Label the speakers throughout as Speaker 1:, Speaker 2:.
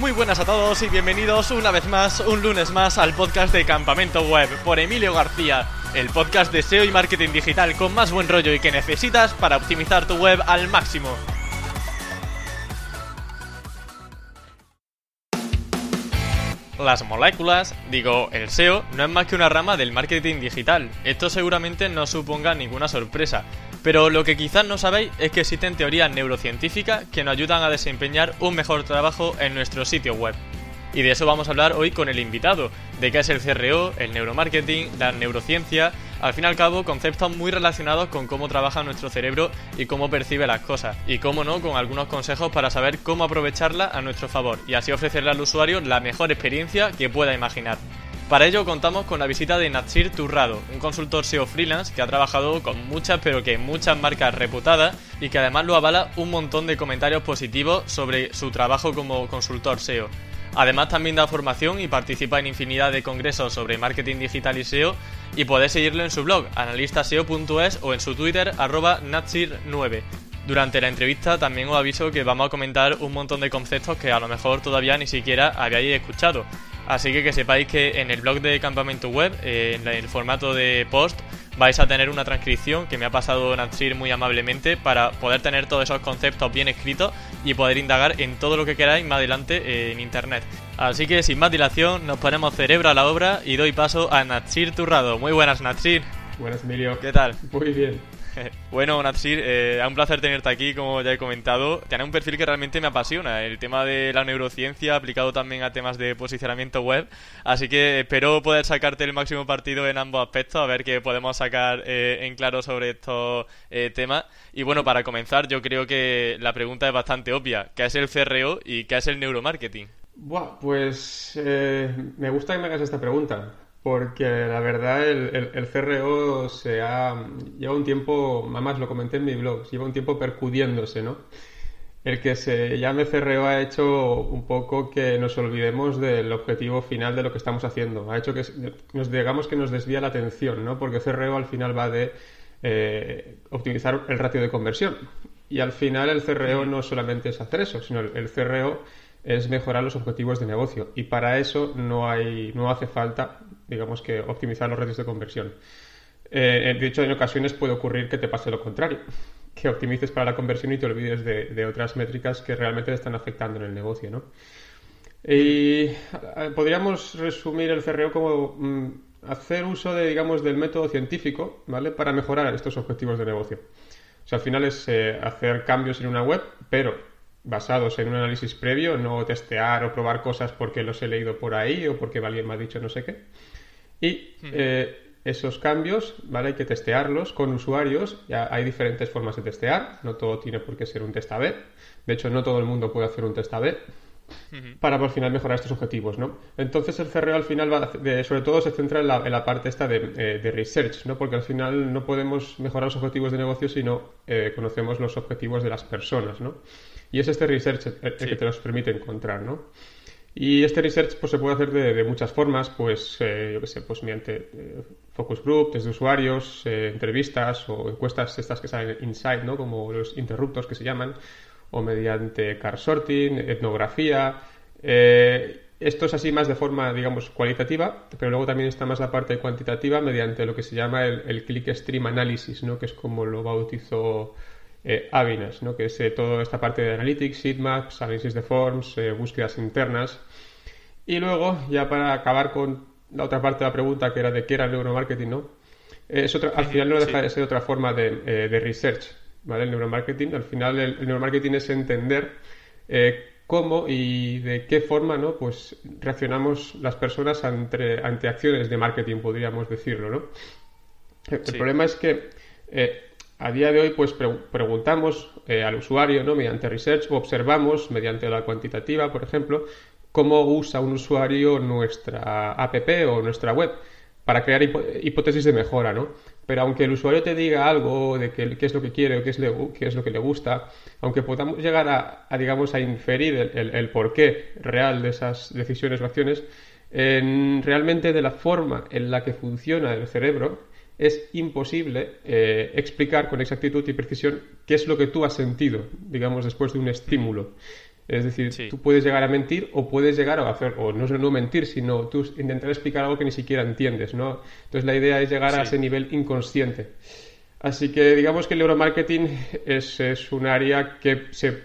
Speaker 1: Muy buenas a todos y bienvenidos una vez más, un lunes más, al podcast de Campamento Web por Emilio García, el podcast de SEO y marketing digital con más buen rollo y que necesitas para optimizar tu web al máximo. Las moléculas, digo, el SEO, no es más que una rama del marketing digital. Esto seguramente no suponga ninguna sorpresa. Pero lo que quizás no sabéis es que existen teorías neurocientíficas que nos ayudan a desempeñar un mejor trabajo en nuestro sitio web. Y de eso vamos a hablar hoy con el invitado, de qué es el CRO, el neuromarketing, la neurociencia, al fin y al cabo conceptos muy relacionados con cómo trabaja nuestro cerebro y cómo percibe las cosas, y cómo no, con algunos consejos para saber cómo aprovecharla a nuestro favor y así ofrecerle al usuario la mejor experiencia que pueda imaginar. Para ello contamos con la visita de Natsir Turrado, un consultor SEO freelance que ha trabajado con muchas pero que muchas marcas reputadas y que además lo avala un montón de comentarios positivos sobre su trabajo como consultor SEO. Además también da formación y participa en infinidad de congresos sobre marketing digital y SEO y podéis seguirlo en su blog analistaseo.es o en su Twitter arroba natsir9. Durante la entrevista también os aviso que vamos a comentar un montón de conceptos que a lo mejor todavía ni siquiera habíais escuchado. Así que que sepáis que en el blog de Campamento Web, eh, en el formato de post, vais a tener una transcripción que me ha pasado Natsir muy amablemente para poder tener todos esos conceptos bien escritos y poder indagar en todo lo que queráis más adelante eh, en internet. Así que sin más dilación, nos ponemos cerebro a la obra y doy paso a Natsir Turrado. Muy buenas, Natsir.
Speaker 2: Buenas, Emilio.
Speaker 1: ¿Qué tal?
Speaker 2: Muy bien.
Speaker 1: Bueno, Natsir, eh, un placer tenerte aquí, como ya he comentado. Tienes un perfil que realmente me apasiona, el tema de la neurociencia aplicado también a temas de posicionamiento web. Así que espero poder sacarte el máximo partido en ambos aspectos, a ver qué podemos sacar eh, en claro sobre estos eh, temas. Y bueno, para comenzar, yo creo que la pregunta es bastante obvia. ¿Qué es el CRO y qué es el neuromarketing?
Speaker 2: Buah, pues eh, me gusta que me hagas esta pregunta porque la verdad el, el, CRO se ha, lleva un tiempo, además lo comenté en mi blog, lleva un tiempo percudiéndose, ¿no? El que se llame CRO ha hecho un poco que nos olvidemos del objetivo final de lo que estamos haciendo. Ha hecho que nos digamos que nos desvía la atención, ¿no? Porque CRO al final va de eh, optimizar el ratio de conversión. Y al final el CRO no solamente es hacer eso, sino el, el CRO es mejorar los objetivos de negocio y para eso no hay no hace falta digamos que optimizar los ratios de conversión eh, de hecho en ocasiones puede ocurrir que te pase lo contrario que optimices para la conversión y te olvides de, otras métricas que realmente te están afectando en el negocio ¿no? y eh, podríamos resumir el CRO como mm, hacer uso de digamos del método científico vale para mejorar estos objetivos de negocio o sea al final es eh, hacer cambios en una web pero basados en un análisis previo, no testear o probar cosas porque los he leído por ahí o porque alguien me ha dicho no sé qué. Y eh, esos cambios, ¿vale? Hay que testearlos con usuarios. Ya hay diferentes formas de testear, no todo tiene por qué ser un test A-B. De hecho, no todo el mundo puede hacer un test A-B para por final mejorar estos objetivos, ¿no? Entonces el CRO al final va sobre todo se centra en la, parte esta de, eh, research, ¿no? Porque al final no podemos mejorar los objetivos de negocio si no eh, conocemos los objetivos de las personas, ¿no? Y es este research el, que te los permite encontrar, ¿no? Y este research pues, se puede hacer de, muchas formas, pues eh, yo qué sé, pues mediante eh, focus group, desde usuarios, eh, entrevistas o encuestas estas que salen inside, ¿no? Como los interruptos que se llaman, o mediante car sorting, etnografía. esto es así más de forma, digamos, cualitativa, pero luego también está más la parte cuantitativa mediante lo que se llama el, el click stream analysis, ¿no? Que es como lo bautizó eh, ¿no? que es eh, toda esta parte de Analytics, Seedmaps, análisis de forms, eh, búsquedas internas. Y luego, ya para acabar con la otra parte de la pregunta, que era de qué era el neuromarketing, ¿no? Es otra, al final no deja de ser otra forma de, de research, ¿vale? El neuromarketing, al final el, neuromarketing es entender cómo y de qué forma, ¿no? Pues reaccionamos las personas ante, ante acciones de marketing, podríamos decirlo, ¿no? El, problema es que a día de hoy, pues preguntamos eh, al usuario, ¿no? Mediante research o observamos, mediante la cuantitativa, por ejemplo, cómo usa un usuario nuestra app o nuestra web para crear hipótesis de mejora, ¿no? Pero aunque el usuario te diga algo de qué, es lo que quiere o qué es, es, lo que le gusta, aunque podamos llegar a, digamos, a inferir el, porqué real de esas decisiones o acciones, realmente de la forma en la que funciona el cerebro, es imposible eh, explicar con exactitud y precisión qué es lo que tú has sentido, digamos, después de un estímulo. Es decir, tú puedes llegar a mentir o puedes llegar a hacer, o no es no mentir, sino tú intentar explicar algo que ni siquiera entiendes, ¿no? Entonces la idea es llegar a ese nivel inconsciente. Así que digamos que el neuromarketing es, es un área que, se,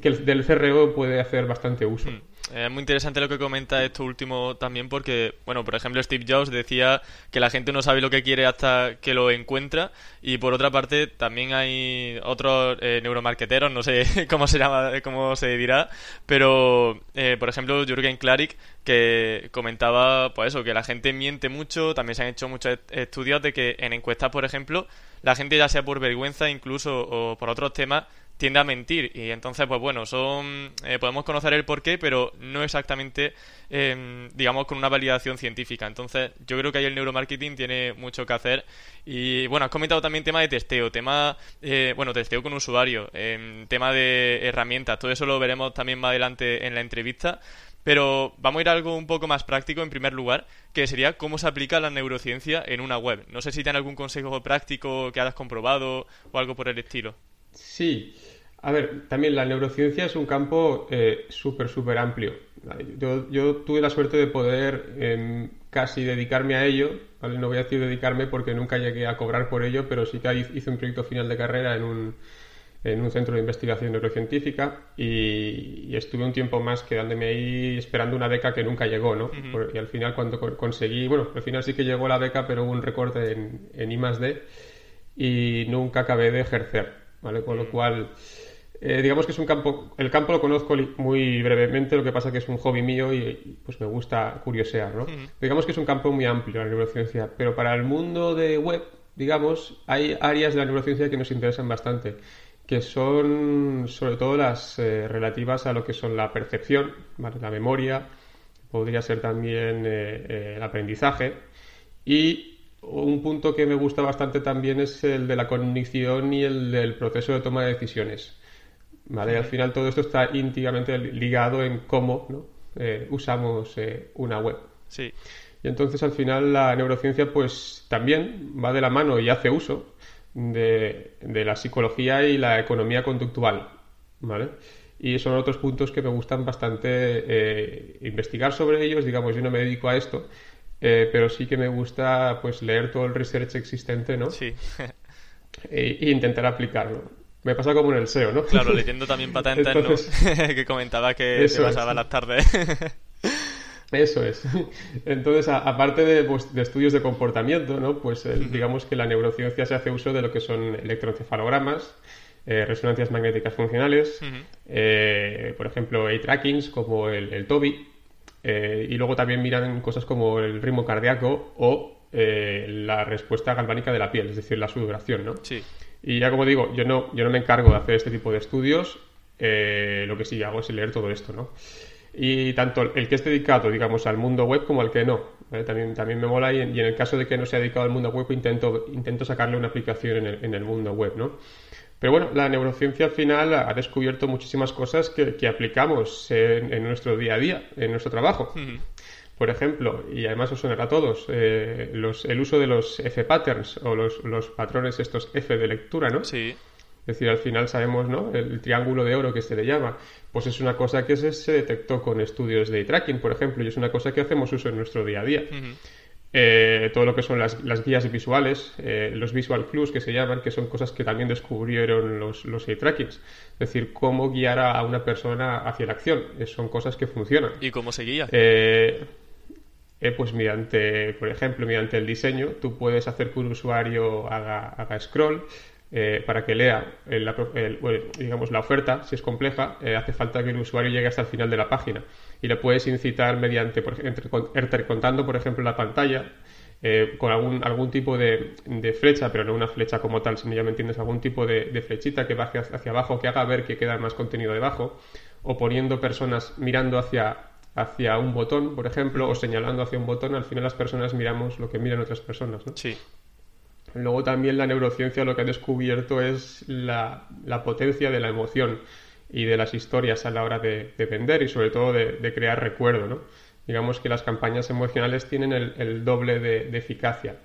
Speaker 2: que del CRO puede hacer bastante uso. Hmm.
Speaker 1: Es muy interesante lo que comenta esto último también porque, bueno, por ejemplo, Steve Jobs decía que la gente no sabe lo que quiere hasta que lo encuentra y por otra parte también hay otros eh, no sé cómo se llama, cómo se dirá, pero, eh, por ejemplo, Jürgen Klarik que comentaba, pues eso, que la gente miente mucho, también se han hecho muchos estudios de que en encuestas, por ejemplo, la gente ya sea por vergüenza incluso o por otros temas, tiende a mentir. Y entonces pues bueno son eh, podemos conocer el porqué pero no exactamente em, digamos con una validación científica. Entonces yo creo que ahí el neuromarketing tiene mucho que hacer. Y bueno has comentado también tema de testeo tema eh, bueno testeo con usuario em, tema de herramientas. Todo eso lo veremos también más adelante en la entrevista. Pero vamos a ir a algo un poco más práctico en primer lugar, que sería cómo se aplica la neurociencia en una web. No sé si tiene algún consejo práctico que hayas comprobado o algo por el estilo.
Speaker 2: Sí, a ver, también la neurociencia es un campo eh, súper, súper amplio. Yo, tuve la suerte de poder em, casi dedicarme a ello, no voy a decir dedicarme porque nunca llegué a cobrar por ello, pero sí que hice un proyecto final de carrera en un, en un centro de investigación neurocientífica y, estuve un tiempo más quedándome ahí esperando una beca que nunca llegó, ¿no? Y al final cuando conseguí, bueno, al final sí que llegó la beca, pero hubo un recorte en, en I D y nunca acabé de ejercer. ¿Vale? Con lo mm. cual, eh, digamos que es un campo, el campo lo conozco muy brevemente, lo que pasa que es un hobby mío y, pues me gusta curiosear, ¿no? Mm. Digamos que es un campo muy amplio la neurociencia, pero para el mundo de web, digamos, hay áreas de la neurociencia que nos interesan bastante que son sobre todo las eh, relativas a lo que son la percepción, la memoria, podría ser también eh, el aprendizaje y un punto que me gusta bastante también es el de la cognición y el del proceso de toma de decisiones. ¿Vale? Al final todo esto está íntimamente ligado en cómo eh, usamos eh, una web.
Speaker 1: Sí.
Speaker 2: Y entonces al final la neurociencia pues también va de la mano y hace uso de, la psicología y la economía conductual. ¿Vale? Y son otros puntos que me gustan bastante eh, investigar sobre ellos. Digamos, yo no me dedico a esto, eh, pero sí que me gusta pues leer todo el research existente, ¿no?
Speaker 1: Sí.
Speaker 2: e, intentar aplicarlo. Me pasa como en el SEO, ¿no?
Speaker 1: Claro, leyendo también patentes, ¿no? que comentaba que se pasaba las tardes.
Speaker 2: Eso es. Entonces, aparte pues, de, estudios de comportamiento, ¿no? Pues digamos que la neurociencia se hace uso de lo que son electroencefalogramas, eh, resonancias magnéticas funcionales, eh, por ejemplo, eye trackings como el, el TOBI, eh, y luego también miran cosas como el ritmo cardíaco o eh, la respuesta galvánica de la piel, es decir, la sudoración, ¿no?
Speaker 1: Sí.
Speaker 2: Y ya como digo, yo no, yo no me encargo de hacer este tipo de estudios, eh, lo que sí hago es leer todo esto, ¿no? Y tanto el que esté dedicado, digamos, al mundo web como al que no. También, también me mola y en, el caso de que no sea dedicado al mundo web intento, intento sacarle una aplicación en el, en el mundo web, ¿no? Pero bueno, la neurociencia al final ha descubierto muchísimas cosas que, aplicamos en, nuestro día a día, en nuestro trabajo. Por ejemplo, y además os sonará a todos, eh, el uso de los F-patterns o los, patrones estos F de lectura, ¿no?
Speaker 1: Sí.
Speaker 2: Es decir, al final sabemos, ¿no? El triángulo de oro que se le llama. Pues es una cosa que se, detectó con estudios de tracking, por ejemplo, y es una cosa que hacemos uso en nuestro día a día. Eh, todo lo que son las, guías visuales, eh, los visual clues que se llaman, que son cosas que también descubrieron los, los trackings. Es decir, cómo guiar a una persona hacia la acción. son cosas que funcionan.
Speaker 1: ¿Y cómo se guía?
Speaker 2: Eh, pues mediante, por ejemplo, mediante el diseño, tú puedes hacer que un usuario haga, haga scroll, para que lea digamos, la oferta, si es compleja, hace falta que el usuario llegue hasta el final de la página y le puedes incitar mediante, por ejemplo, contando, por ejemplo, la pantalla eh, con algún, algún tipo de, flecha, pero no una flecha como tal, si ya me entiendes, algún tipo de, flechita que baje hacia abajo, que haga ver que queda más contenido debajo, o poniendo personas mirando hacia, hacia un botón, por ejemplo, o señalando hacia un botón, al final las personas miramos lo que miran otras personas, ¿no?
Speaker 1: Sí.
Speaker 2: Luego también la neurociencia lo que ha descubierto es la, la potencia de la emoción y de las historias a la hora de, vender y sobre todo de, crear recuerdo, ¿no? Digamos que las campañas emocionales tienen el, doble de, eficacia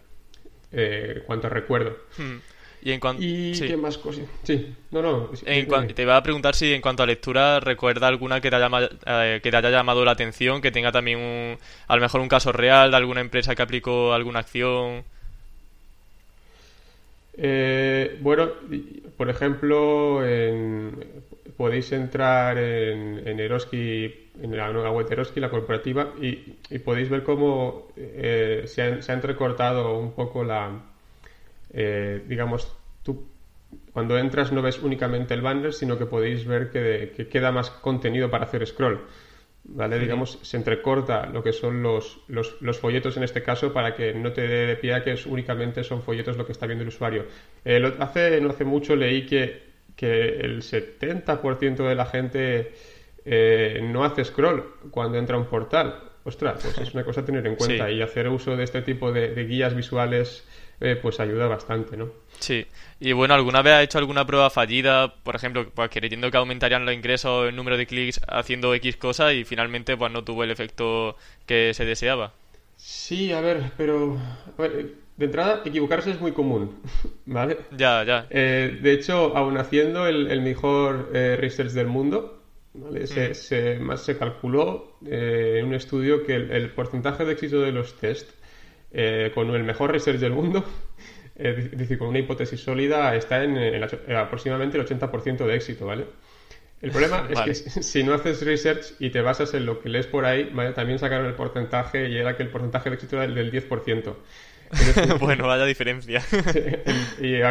Speaker 2: eh, en cuanto a recuerdo. Hmm.
Speaker 1: Y, en cuanto...
Speaker 2: ¿Y qué más cosas? Sí, no, no.
Speaker 1: Te iba a preguntar si en cuanto a lectura recuerda alguna que te, haya, eh, que te haya llamado la atención, que tenga también un, a lo mejor un caso real de alguna empresa que aplicó alguna acción.
Speaker 2: Eh, bueno, por ejemplo, podéis entrar en, en en la nueva web de Eroski, la corporativa, y, podéis ver cómo eh, se, ha, se, ha, entrecortado un poco la, eh, digamos, tú cuando entras no ves únicamente el banner, sino que podéis ver que, queda más contenido para hacer scroll. ¿Vale? Digamos, se entrecorta lo que son los, los, folletos en este caso para que no te dé de pie a que es, únicamente son folletos lo que está viendo el usuario. Eh, hace, no hace mucho leí que, que el 70% de la gente eh, no hace scroll cuando entra a un portal. Ostras, pues es una cosa a tener en cuenta y hacer uso de este tipo de, de guías visuales eh, pues ayuda bastante, ¿no?
Speaker 1: Sí, y bueno, ¿alguna vez ha hecho alguna prueba fallida, por ejemplo, pues creyendo que aumentarían los ingresos, el número de clics haciendo X cosas y finalmente pues no tuvo el efecto que se deseaba?
Speaker 2: Sí, a ver, pero de entrada equivocarse es muy común, ¿vale?
Speaker 1: Ya, ya.
Speaker 2: Eh, de hecho, aún haciendo el, mejor eh, research del mundo, ¿vale? se, mm. más se calculó en un estudio que el, el porcentaje de éxito de los test eh, con el mejor research del mundo, es decir, con una hipótesis sólida, está en, aproximadamente el 80% de éxito, ¿vale? El problema es que si no haces research y te basas en lo que lees por ahí, también sacaron el porcentaje y era que el porcentaje de éxito era el del 10%.
Speaker 1: bueno, vaya diferencia.
Speaker 2: y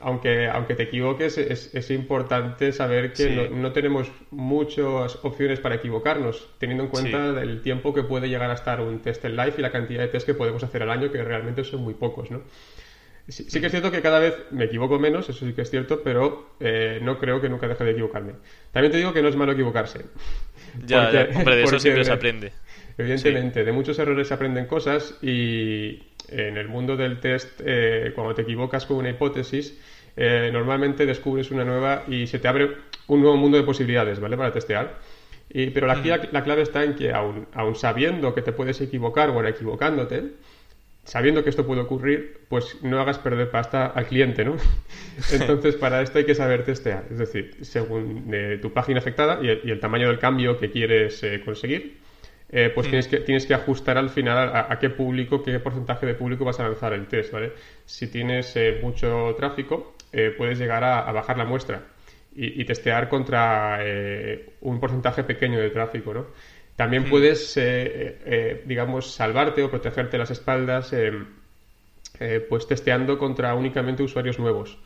Speaker 2: aunque, aunque te equivoques, es, importante saber que no, tenemos muchas opciones para equivocarnos, teniendo en cuenta el tiempo que puede llegar a estar un test en live y la cantidad de test que podemos hacer al año, que realmente son muy pocos, ¿no? Sí, que es cierto que cada vez me equivoco menos, eso sí que es cierto, pero eh, no creo que nunca deje de equivocarme. También te digo que no es malo equivocarse.
Speaker 1: Ya, hombre, de eso siempre se aprende.
Speaker 2: Evidentemente, de muchos errores se aprenden cosas y, en el mundo del test, eh, cuando te equivocas con una hipótesis, eh, normalmente descubres una nueva y se te abre un nuevo mundo de posibilidades, ¿vale? Para testear. Y, pero aquí la, clave está en que, aun, sabiendo que te puedes equivocar o equivocándote, sabiendo que esto puede ocurrir, pues no hagas perder pasta al cliente, ¿no? Entonces, para esto hay que saber testear. Es decir, según eh, tu página afectada y el, tamaño del cambio que quieres conseguir, eh, pues mm. tienes, que, tienes que ajustar al final a, qué público, qué porcentaje de público vas a lanzar el test, ¿vale? Si tienes eh, mucho tráfico, eh, puedes llegar a, bajar la muestra y, testear contra un porcentaje pequeño de tráfico, ¿no? También mm. puedes, digamos, salvarte o protegerte las espaldas, pues testeando contra únicamente usuarios nuevos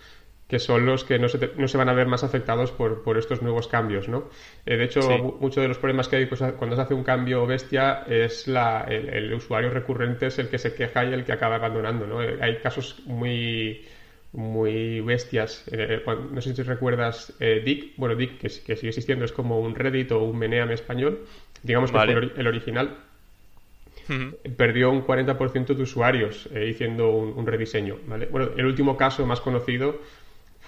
Speaker 2: que son los que no se, no se van a ver más afectados por, por estos nuevos cambios, ¿no? Eh, de hecho, muchos de los problemas que hay pues, cuando se hace un cambio bestia es la, el, usuario recurrente es el que se queja y el que acaba abandonando, ¿no? Eh, hay casos muy muy bestias. Eh, no sé si recuerdas Dick, bueno, Dick, que, que, sigue existiendo, es como un Reddit o un Meneam español, digamos que el, original. Perdió un 40% de usuarios haciendo un, un, rediseño. ¿vale? Bueno, el último caso más conocido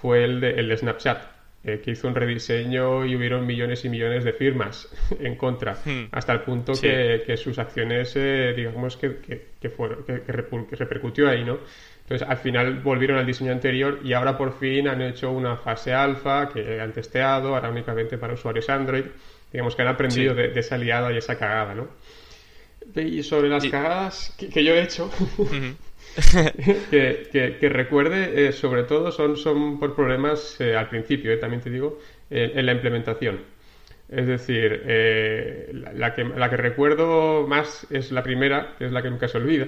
Speaker 2: fue el de, el Snapchat, eh, que hizo un rediseño y hubieron millones y millones de firmas en contra, hmm. hasta el punto que, sus acciones, eh, digamos, que, que, fueron, que, repercutió ahí, ¿no? Entonces, al final volvieron al diseño anterior y ahora por fin han hecho una fase alfa que han testeado, ahora únicamente para usuarios Android. Digamos que han aprendido de, esa liada y esa cagada, ¿no? Y sobre las cagadas que, yo he hecho, que, recuerde, eh, sobre todo, son, son por problemas eh, al principio, eh, también te digo, en la implementación. Es decir, la, que, la que recuerdo más es la primera, que es la que nunca se olvida.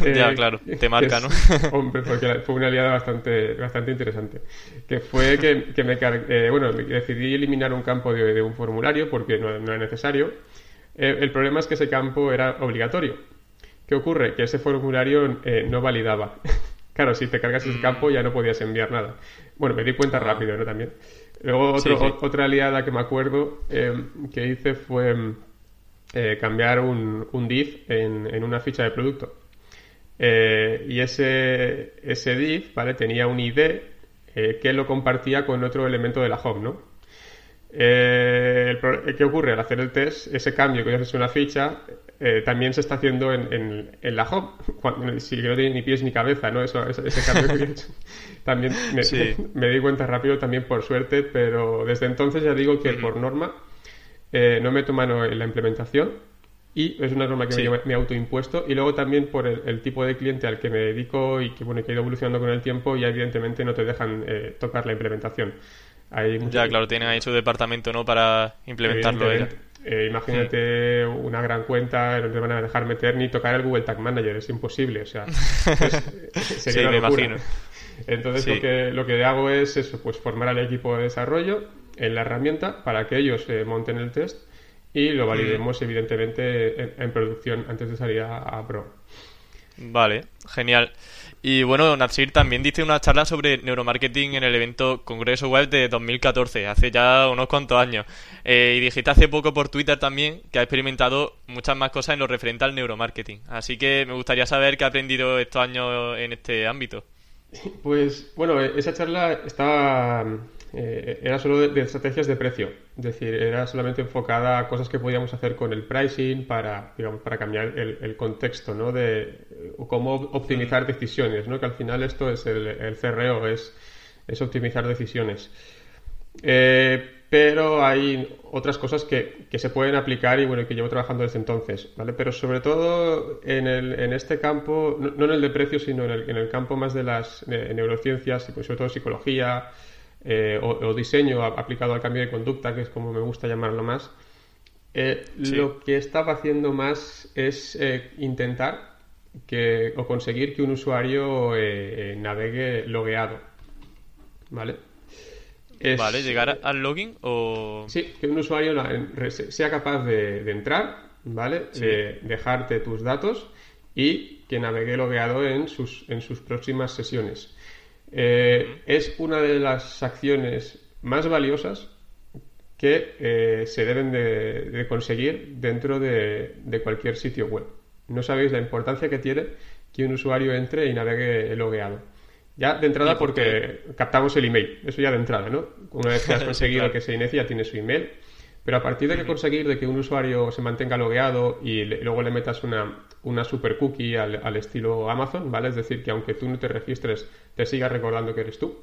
Speaker 1: ya, claro, te marca, ¿no?
Speaker 2: hombre, porque fue una aliada bastante, bastante interesante. Que fue que, me bueno, decidí eliminar un campo de, un formulario porque no, no era necesario. el problema es que ese campo era obligatorio. ¿Qué ocurre? Que ese formulario eh, no validaba. claro, si te cargas ese campo ya no podías enviar nada. Bueno, me di cuenta ah. rápido, ¿no? También. Luego otra aliada que me acuerdo em, que hice fue em, eh, cambiar un, un div en, una ficha de producto. Eh, y ese, ese div, ¿vale? Tenía un ID que lo compartía con otro elemento de la home, ¿no? Eh, ¿Qué ocurre? Al hacer el test, ese cambio que haces una ficha eh, también se está haciendo en, en, la home, cuando, si no tiene ni pies ni cabeza, ¿no? Eso, ese, cambio que he hecho. También me, me, di cuenta rápido, también por suerte, pero desde entonces ya digo que por norma eh, no meto mano en la implementación y es una norma que me, me, autoimpuesto y luego también por el, tipo de cliente al que me dedico y que bueno que ha ido evolucionando con el tiempo ya evidentemente no te dejan tocar la implementación
Speaker 1: ya, claro, tienen ahí su departamento, ¿no? Para implementarlo.
Speaker 2: Eh, imagínate una gran cuenta, no te van a dejar meter ni tocar el Google Tag Manager, es imposible, o sea, sería una locura. Entonces lo, que, lo que hago es eso, pues formar al equipo de desarrollo en la herramienta para que ellos eh, monten el test y lo validemos evidentemente en, producción antes de salir a Pro.
Speaker 1: Vale, genial. Y bueno, Natsir también diste una charla sobre neuromarketing en el evento Congreso Web de 2014, hace ya unos cuantos años. Eh, y dijiste hace poco por Twitter también que ha experimentado muchas más cosas en lo referente al neuromarketing. Así que me gustaría saber qué ha aprendido estos años en este ámbito.
Speaker 2: Pues bueno, esa charla estaba eh, era solo de, estrategias de precio, es decir, era solamente enfocada a cosas que podíamos hacer con el pricing para, digamos, para cambiar el, contexto, ¿no? De cómo optimizar decisiones, ¿no? Que al final esto es el, el CRO, es, es optimizar decisiones. Eh, pero hay otras cosas que, que, se pueden aplicar y bueno, que llevo trabajando desde entonces, ¿vale? Pero sobre todo en, el, en este campo, no, en el de precio, sino en el, en el campo más de las neurociencias y pues sobre todo psicología, eh, o, diseño aplicado al cambio de conducta, que es como me gusta llamarlo más, eh, lo que estaba haciendo más es eh, intentar que, o conseguir que un usuario navegue logueado. ¿Vale?
Speaker 1: vale, llegar al login o...
Speaker 2: Sí, que un usuario sea capaz de, entrar, ¿vale? De dejarte tus datos y que navegue logueado en sus, en sus próximas sesiones. Eh, es una de las acciones más valiosas que eh, se deben de, conseguir dentro de, cualquier sitio web. No sabéis la importancia que tiene que un usuario entre y navegue logueado. Ya de entrada porque captamos el email, eso ya de entrada, ¿no? Una vez que has conseguido que se inicie ya tiene su email, pero a partir de que conseguir de que un usuario se mantenga logueado y luego le metas una, una super cookie al, estilo Amazon, ¿vale? Es decir, que aunque tú no te registres, te siga recordando que eres tú.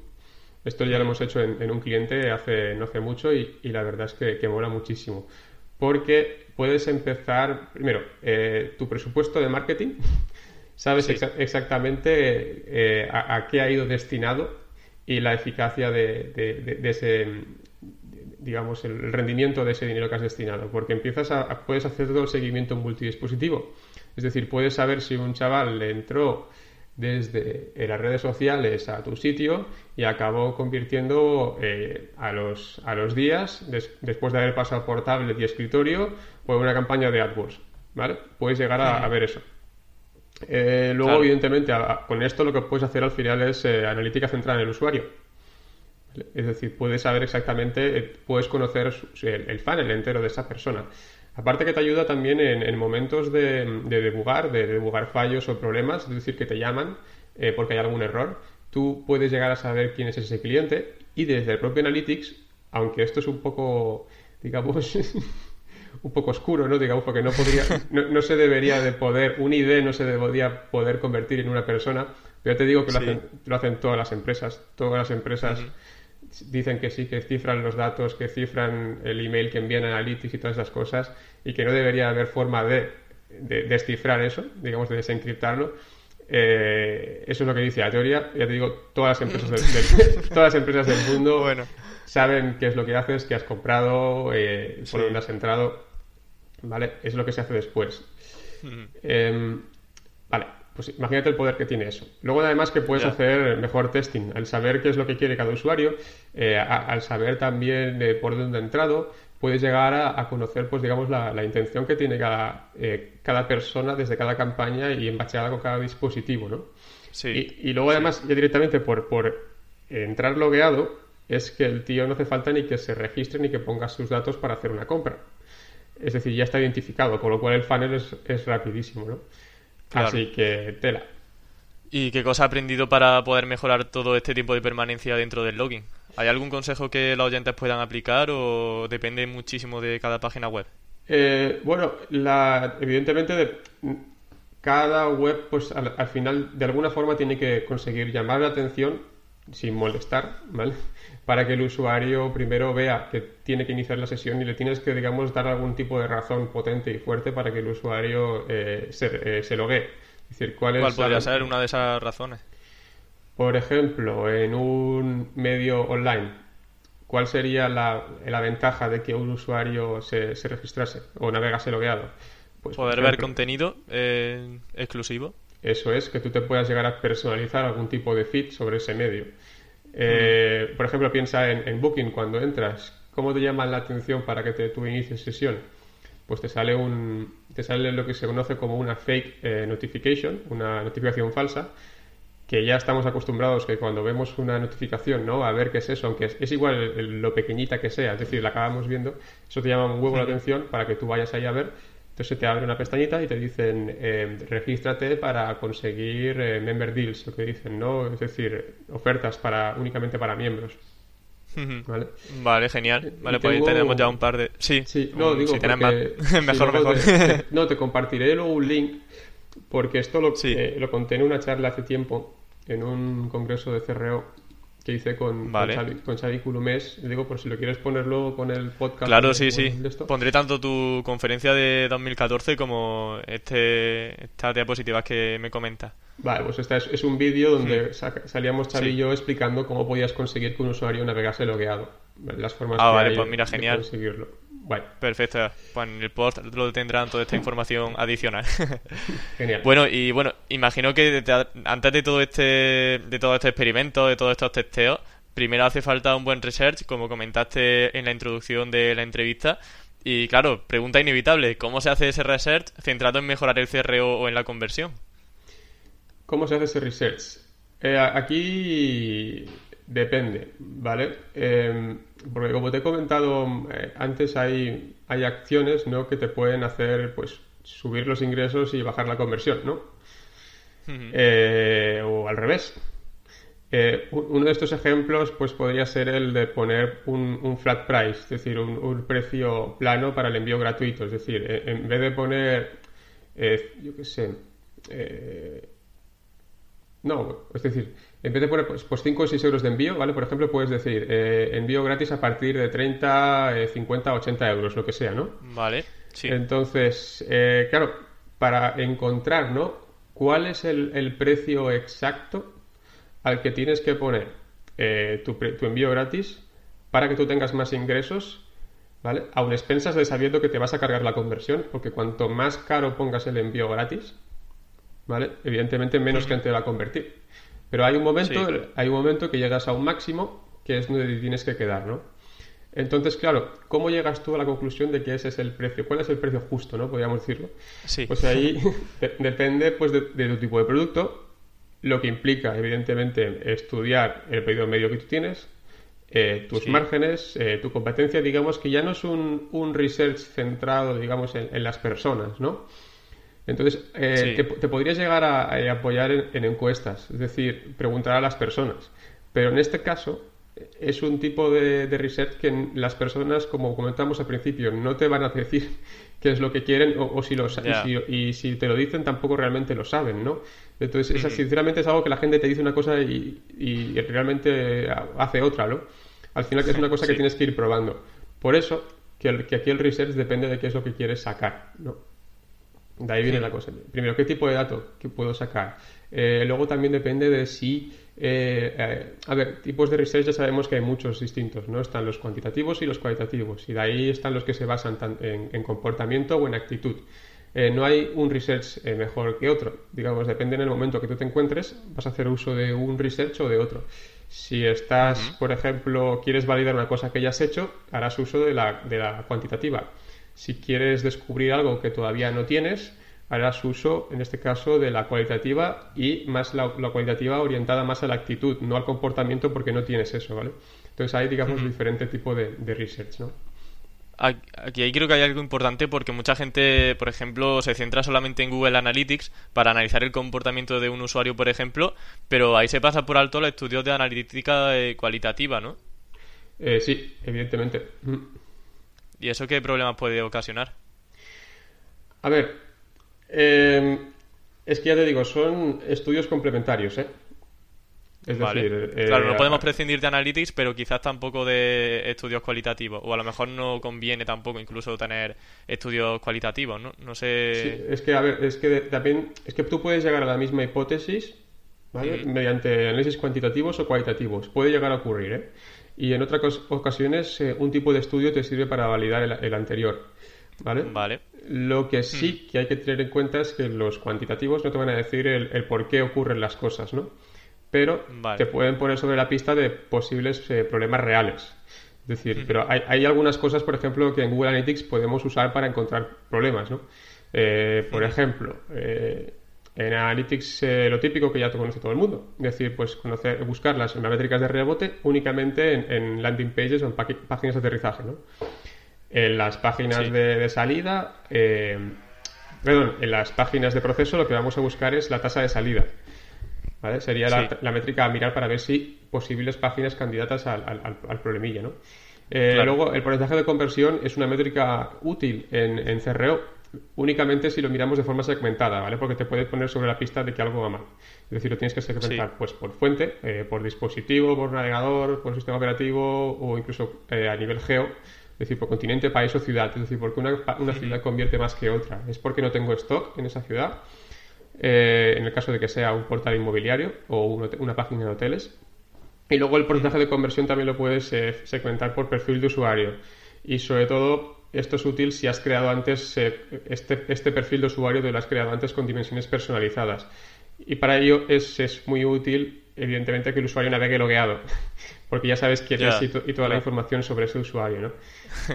Speaker 2: Esto ya lo hemos hecho en, un cliente hace no hace mucho y, la verdad es que, que, mola muchísimo. Porque puedes empezar, primero, eh, tu presupuesto de marketing, sabes exactamente eh, a, qué ha ido destinado y la eficacia de, ese, digamos, el rendimiento de ese dinero que has destinado. Porque empiezas a, puedes hacer todo el seguimiento multidispositivo es decir, puedes saber si un chaval le entró desde las redes sociales a tu sitio y acabó convirtiendo eh, a, los, a los días, después de haber pasado por tablet y escritorio, por una campaña de AdWords. ¿vale? Puedes llegar a, ver eso. Eh, luego, evidentemente, con esto lo que puedes hacer al final es eh, analítica centrada en el usuario. Es decir, puedes saber exactamente, puedes conocer el, el funnel entero de esa persona. Aparte que te ayuda también en, momentos de, debugar, de, debugar fallos o problemas, es decir, que te llaman eh, porque hay algún error, tú puedes llegar a saber quién es ese cliente y desde el propio Analytics, aunque esto es un poco, digamos, un poco oscuro, ¿no? Digamos, porque no podría, no, se debería de poder, un ID no se debería poder convertir en una persona, pero ya te digo que lo, hacen, todas las empresas, todas las empresas dicen que sí, que cifran los datos, que cifran el email que envían a Analytics y todas esas cosas, y que no debería haber forma de, descifrar eso, digamos, de desencriptarlo. Eh, eso es lo que dice la teoría. Ya te digo, todas las empresas del, todas las empresas del mundo bueno. saben qué es lo que haces, qué has comprado, eh, por dónde has entrado. ¿Vale? Es lo que se hace después. Em, vale pues imagínate el poder que tiene eso. Luego además que puedes hacer mejor testing, al saber qué es lo que quiere cada usuario, eh, al saber también por dónde ha entrado, puedes llegar a, conocer, pues digamos, la, intención que tiene cada, eh, cada persona desde cada campaña y embachada con cada dispositivo, ¿no? Sí. Y, luego además, ya directamente por, por entrar logueado, es que el tío no hace falta ni que se registre ni que ponga sus datos para hacer una compra. Es decir, ya está identificado, con lo cual el funnel es, es rapidísimo, ¿no? Así que tela.
Speaker 1: ¿Y qué cosa ha aprendido para poder mejorar todo este tiempo de permanencia dentro del login? ¿Hay algún consejo que los oyentes puedan aplicar o depende muchísimo de cada página web?
Speaker 2: Eh, bueno, la, evidentemente de, cada web, pues al, al, final, de alguna forma tiene que conseguir llamar la atención sin molestar, ¿vale? Para que el usuario primero vea que tiene que iniciar la sesión y le tienes que, digamos, dar algún tipo de razón potente y fuerte para que el usuario eh, se, eh, se logue.
Speaker 1: Es decir, ¿cuál, es podría la... ser una de esas razones?
Speaker 2: Por ejemplo, en un medio online, ¿cuál sería la, la ventaja de que un usuario se, se registrase o navegase logueado?
Speaker 1: Pues, Poder ejemplo, ver contenido eh, exclusivo.
Speaker 2: Eso es, que tú te puedas llegar a personalizar algún tipo de feed sobre ese medio. Eh. Por ejemplo, piensa en, en, Booking cuando entras. ¿Cómo te llaman la atención para que te, tú inicies sesión? Pues te sale, un, te sale lo que se conoce como una fake eh, notification, una notificación falsa, que ya estamos acostumbrados que cuando vemos una notificación, ¿no? A ver qué es eso, aunque es, es igual el, el, lo pequeñita que sea, es decir, la acabamos viendo, eso te llama un huevo la atención para que tú vayas ahí a ver entonces te abre una pestañita y te dicen, eh, regístrate para conseguir eh, member deals, lo que dicen, ¿no? Es decir, ofertas para únicamente para miembros.
Speaker 1: ¿Vale? vale, genial. Vale, pues ahí tenemos ya un par de... Sí,
Speaker 2: sí no, digo,
Speaker 1: si más... mejor, mejor.
Speaker 2: Te, no, te compartiré luego un link, porque esto lo, sí. eh, lo conté en una charla hace tiempo, en un congreso de CRO, que hice con, vale. con, Xavi, con Xavi Culumés. Digo, por si lo quieres ponerlo con el podcast.
Speaker 1: Claro, sí, sí. Pondré tanto tu conferencia de 2014 como este estas diapositivas que me comentas.
Speaker 2: Vale, pues esta es, es un vídeo donde hmm. salíamos Xavi sí. y yo explicando cómo podías conseguir que un usuario navegase logueado. Las formas
Speaker 1: ah,
Speaker 2: que
Speaker 1: vale,
Speaker 2: hay
Speaker 1: pues mira, genial.
Speaker 2: De conseguirlo.
Speaker 1: Perfecto. Pues en el post lo tendrán toda esta información adicional.
Speaker 2: Genial.
Speaker 1: Bueno, y bueno, imagino que antes de todo este de todo este experimento, de todos estos testeos, primero hace falta un buen research, como comentaste en la introducción de la entrevista. Y claro, pregunta inevitable, ¿cómo se hace ese research centrado en mejorar el CRO o en la conversión?
Speaker 2: ¿Cómo se hace ese research? Eh, aquí depende, ¿vale? Eh, porque como te he comentado eh, antes, hay, hay acciones ¿no? que te pueden hacer pues subir los ingresos y bajar la conversión, ¿no? Uh -huh. eh, o al revés. Eh, uno de estos ejemplos pues podría ser el de poner un, un flat price, es decir, un, un, precio plano para el envío gratuito. Es decir, eh, en vez de poner, eh, yo qué sé, no, es decir, de poner pues, pues 5 o 6 euros de envío, ¿vale? Por ejemplo, puedes decir eh, envío gratis a partir de 30, eh, 50, 80 euros, lo que sea, ¿no?
Speaker 1: Vale, sí.
Speaker 2: Entonces, eh, claro, para encontrar, ¿no? ¿Cuál es el, el, precio exacto al que tienes que poner eh, tu, tu, envío gratis para que tú tengas más ingresos, ¿vale? Aun expensas de sabiendo que te vas a cargar la conversión, porque cuanto más caro pongas el envío gratis, ¿vale? Evidentemente menos gente va a convertir. Pero hay un momento, sí. hay un momento que llegas a un máximo que es donde tienes que quedar, ¿no? Entonces, claro, ¿cómo llegas tú a la conclusión de que ese es el precio? ¿Cuál es el precio justo, no? Podríamos decirlo.
Speaker 1: Sí.
Speaker 2: Pues ahí de depende pues de, de, tu tipo de producto, lo que implica, evidentemente, estudiar el pedido medio que tú tienes, eh, tus sí. márgenes, eh, tu competencia, digamos que ya no es un, un research centrado, digamos, en, en las personas, ¿no? Entonces, eh, sí. te, te, podrías llegar a, a apoyar en, en, encuestas, es decir, preguntar a las personas. Pero en este caso, es un tipo de, de, research que las personas, como comentamos al principio, no te van a decir qué es lo que quieren o, o si lo yeah. y, si, y, si, te lo dicen tampoco realmente lo saben, ¿no? Entonces, mm -hmm. sinceramente es algo que la gente te dice una cosa y, y realmente hace otra, ¿no? Al final es una cosa sí. que tienes que ir probando. Por eso, que, el, que aquí el research depende de qué es lo que quieres sacar, ¿no? De ahí viene sí. la cosa. Primero, ¿qué tipo de dato que puedo sacar? Eh, luego también depende de si... Eh, eh, a ver, tipos de research ya sabemos que hay muchos distintos, ¿no? Están los cuantitativos y los cualitativos. Y de ahí están los que se basan en, en comportamiento o en actitud. Eh, no hay un research eh, mejor que otro. Digamos, depende en el momento que tú te encuentres, vas a hacer uso de un research o de otro. Si estás, uh -huh. por ejemplo, quieres validar una cosa que ya has hecho, harás uso de la, de la cuantitativa si quieres descubrir algo que todavía no tienes, harás uso, en este caso, de la cualitativa y más la, la cualitativa orientada más a la actitud, no al comportamiento porque no tienes eso, ¿vale? Entonces hay, digamos, -huh. diferente tipo de, de research, ¿no?
Speaker 1: Aquí creo que hay algo importante porque mucha gente, por ejemplo, se centra solamente en Google Analytics para analizar el comportamiento de un usuario, por ejemplo, pero ahí se pasa por alto los estudios de analítica eh, cualitativa, ¿no?
Speaker 2: Eh, sí, evidentemente. Mm.
Speaker 1: ¿Y eso qué problemas puede ocasionar?
Speaker 2: A ver, eh, es que ya te digo, son estudios complementarios, ¿eh?
Speaker 1: Es decir, eh, claro, no podemos prescindir de Analytics, pero quizás tampoco de estudios cualitativos. O a lo mejor no conviene tampoco incluso tener estudios cualitativos, ¿no? No sé.
Speaker 2: Sí, es que, a ver, es que también. Es que tú puedes llegar a la misma hipótesis, ¿vale? Mediante análisis cuantitativos o cualitativos. Puede llegar a ocurrir, ¿eh? Y en otras ocasiones, eh, un tipo de estudio te sirve para validar el, anterior, ¿vale?
Speaker 1: Vale.
Speaker 2: Lo que sí que hay que tener en cuenta es que los cuantitativos no te van a decir el, el por qué ocurren las cosas, ¿no? pero te pueden poner sobre la pista de posibles eh, problemas reales. Es decir, pero hay, algunas cosas, por ejemplo, que en Google Analytics podemos usar para encontrar problemas, ¿no? Eh, por ejemplo, eh, en Analytics lo típico que ya conoce todo el mundo, es decir, pues conocer, buscar las métricas de rebote únicamente en, landing pages o en páginas de aterrizaje, ¿no? En las páginas de, de, salida, perdón, en las páginas de proceso lo que vamos a buscar es la tasa de salida. Sería la, métrica a mirar para ver si posibles páginas candidatas al, al, problemilla, ¿no? Eh, luego, el porcentaje de conversión es una métrica útil en, en, CRO, únicamente si lo miramos de forma segmentada, ¿vale? Porque te puede poner sobre la pista de que algo va mal. Es decir, lo tienes que segmentar pues, por fuente, eh, por dispositivo, por navegador, por sistema operativo o incluso eh, a nivel geo. Es decir, por continente, país o ciudad. Es decir, porque una, una ciudad convierte más que otra. Es porque no tengo stock en esa ciudad eh, en el caso de que sea un portal inmobiliario o una página de hoteles. Y luego el porcentaje de conversión también lo puedes eh, segmentar por perfil de usuario. Y sobre todo, esto es útil si has creado antes eh, este, este, perfil de usuario, te lo has creado antes con dimensiones personalizadas. Y para ello es, muy útil, evidentemente, que el usuario navegue logueado, porque ya sabes quién es y, toda la información sobre ese usuario, ¿no?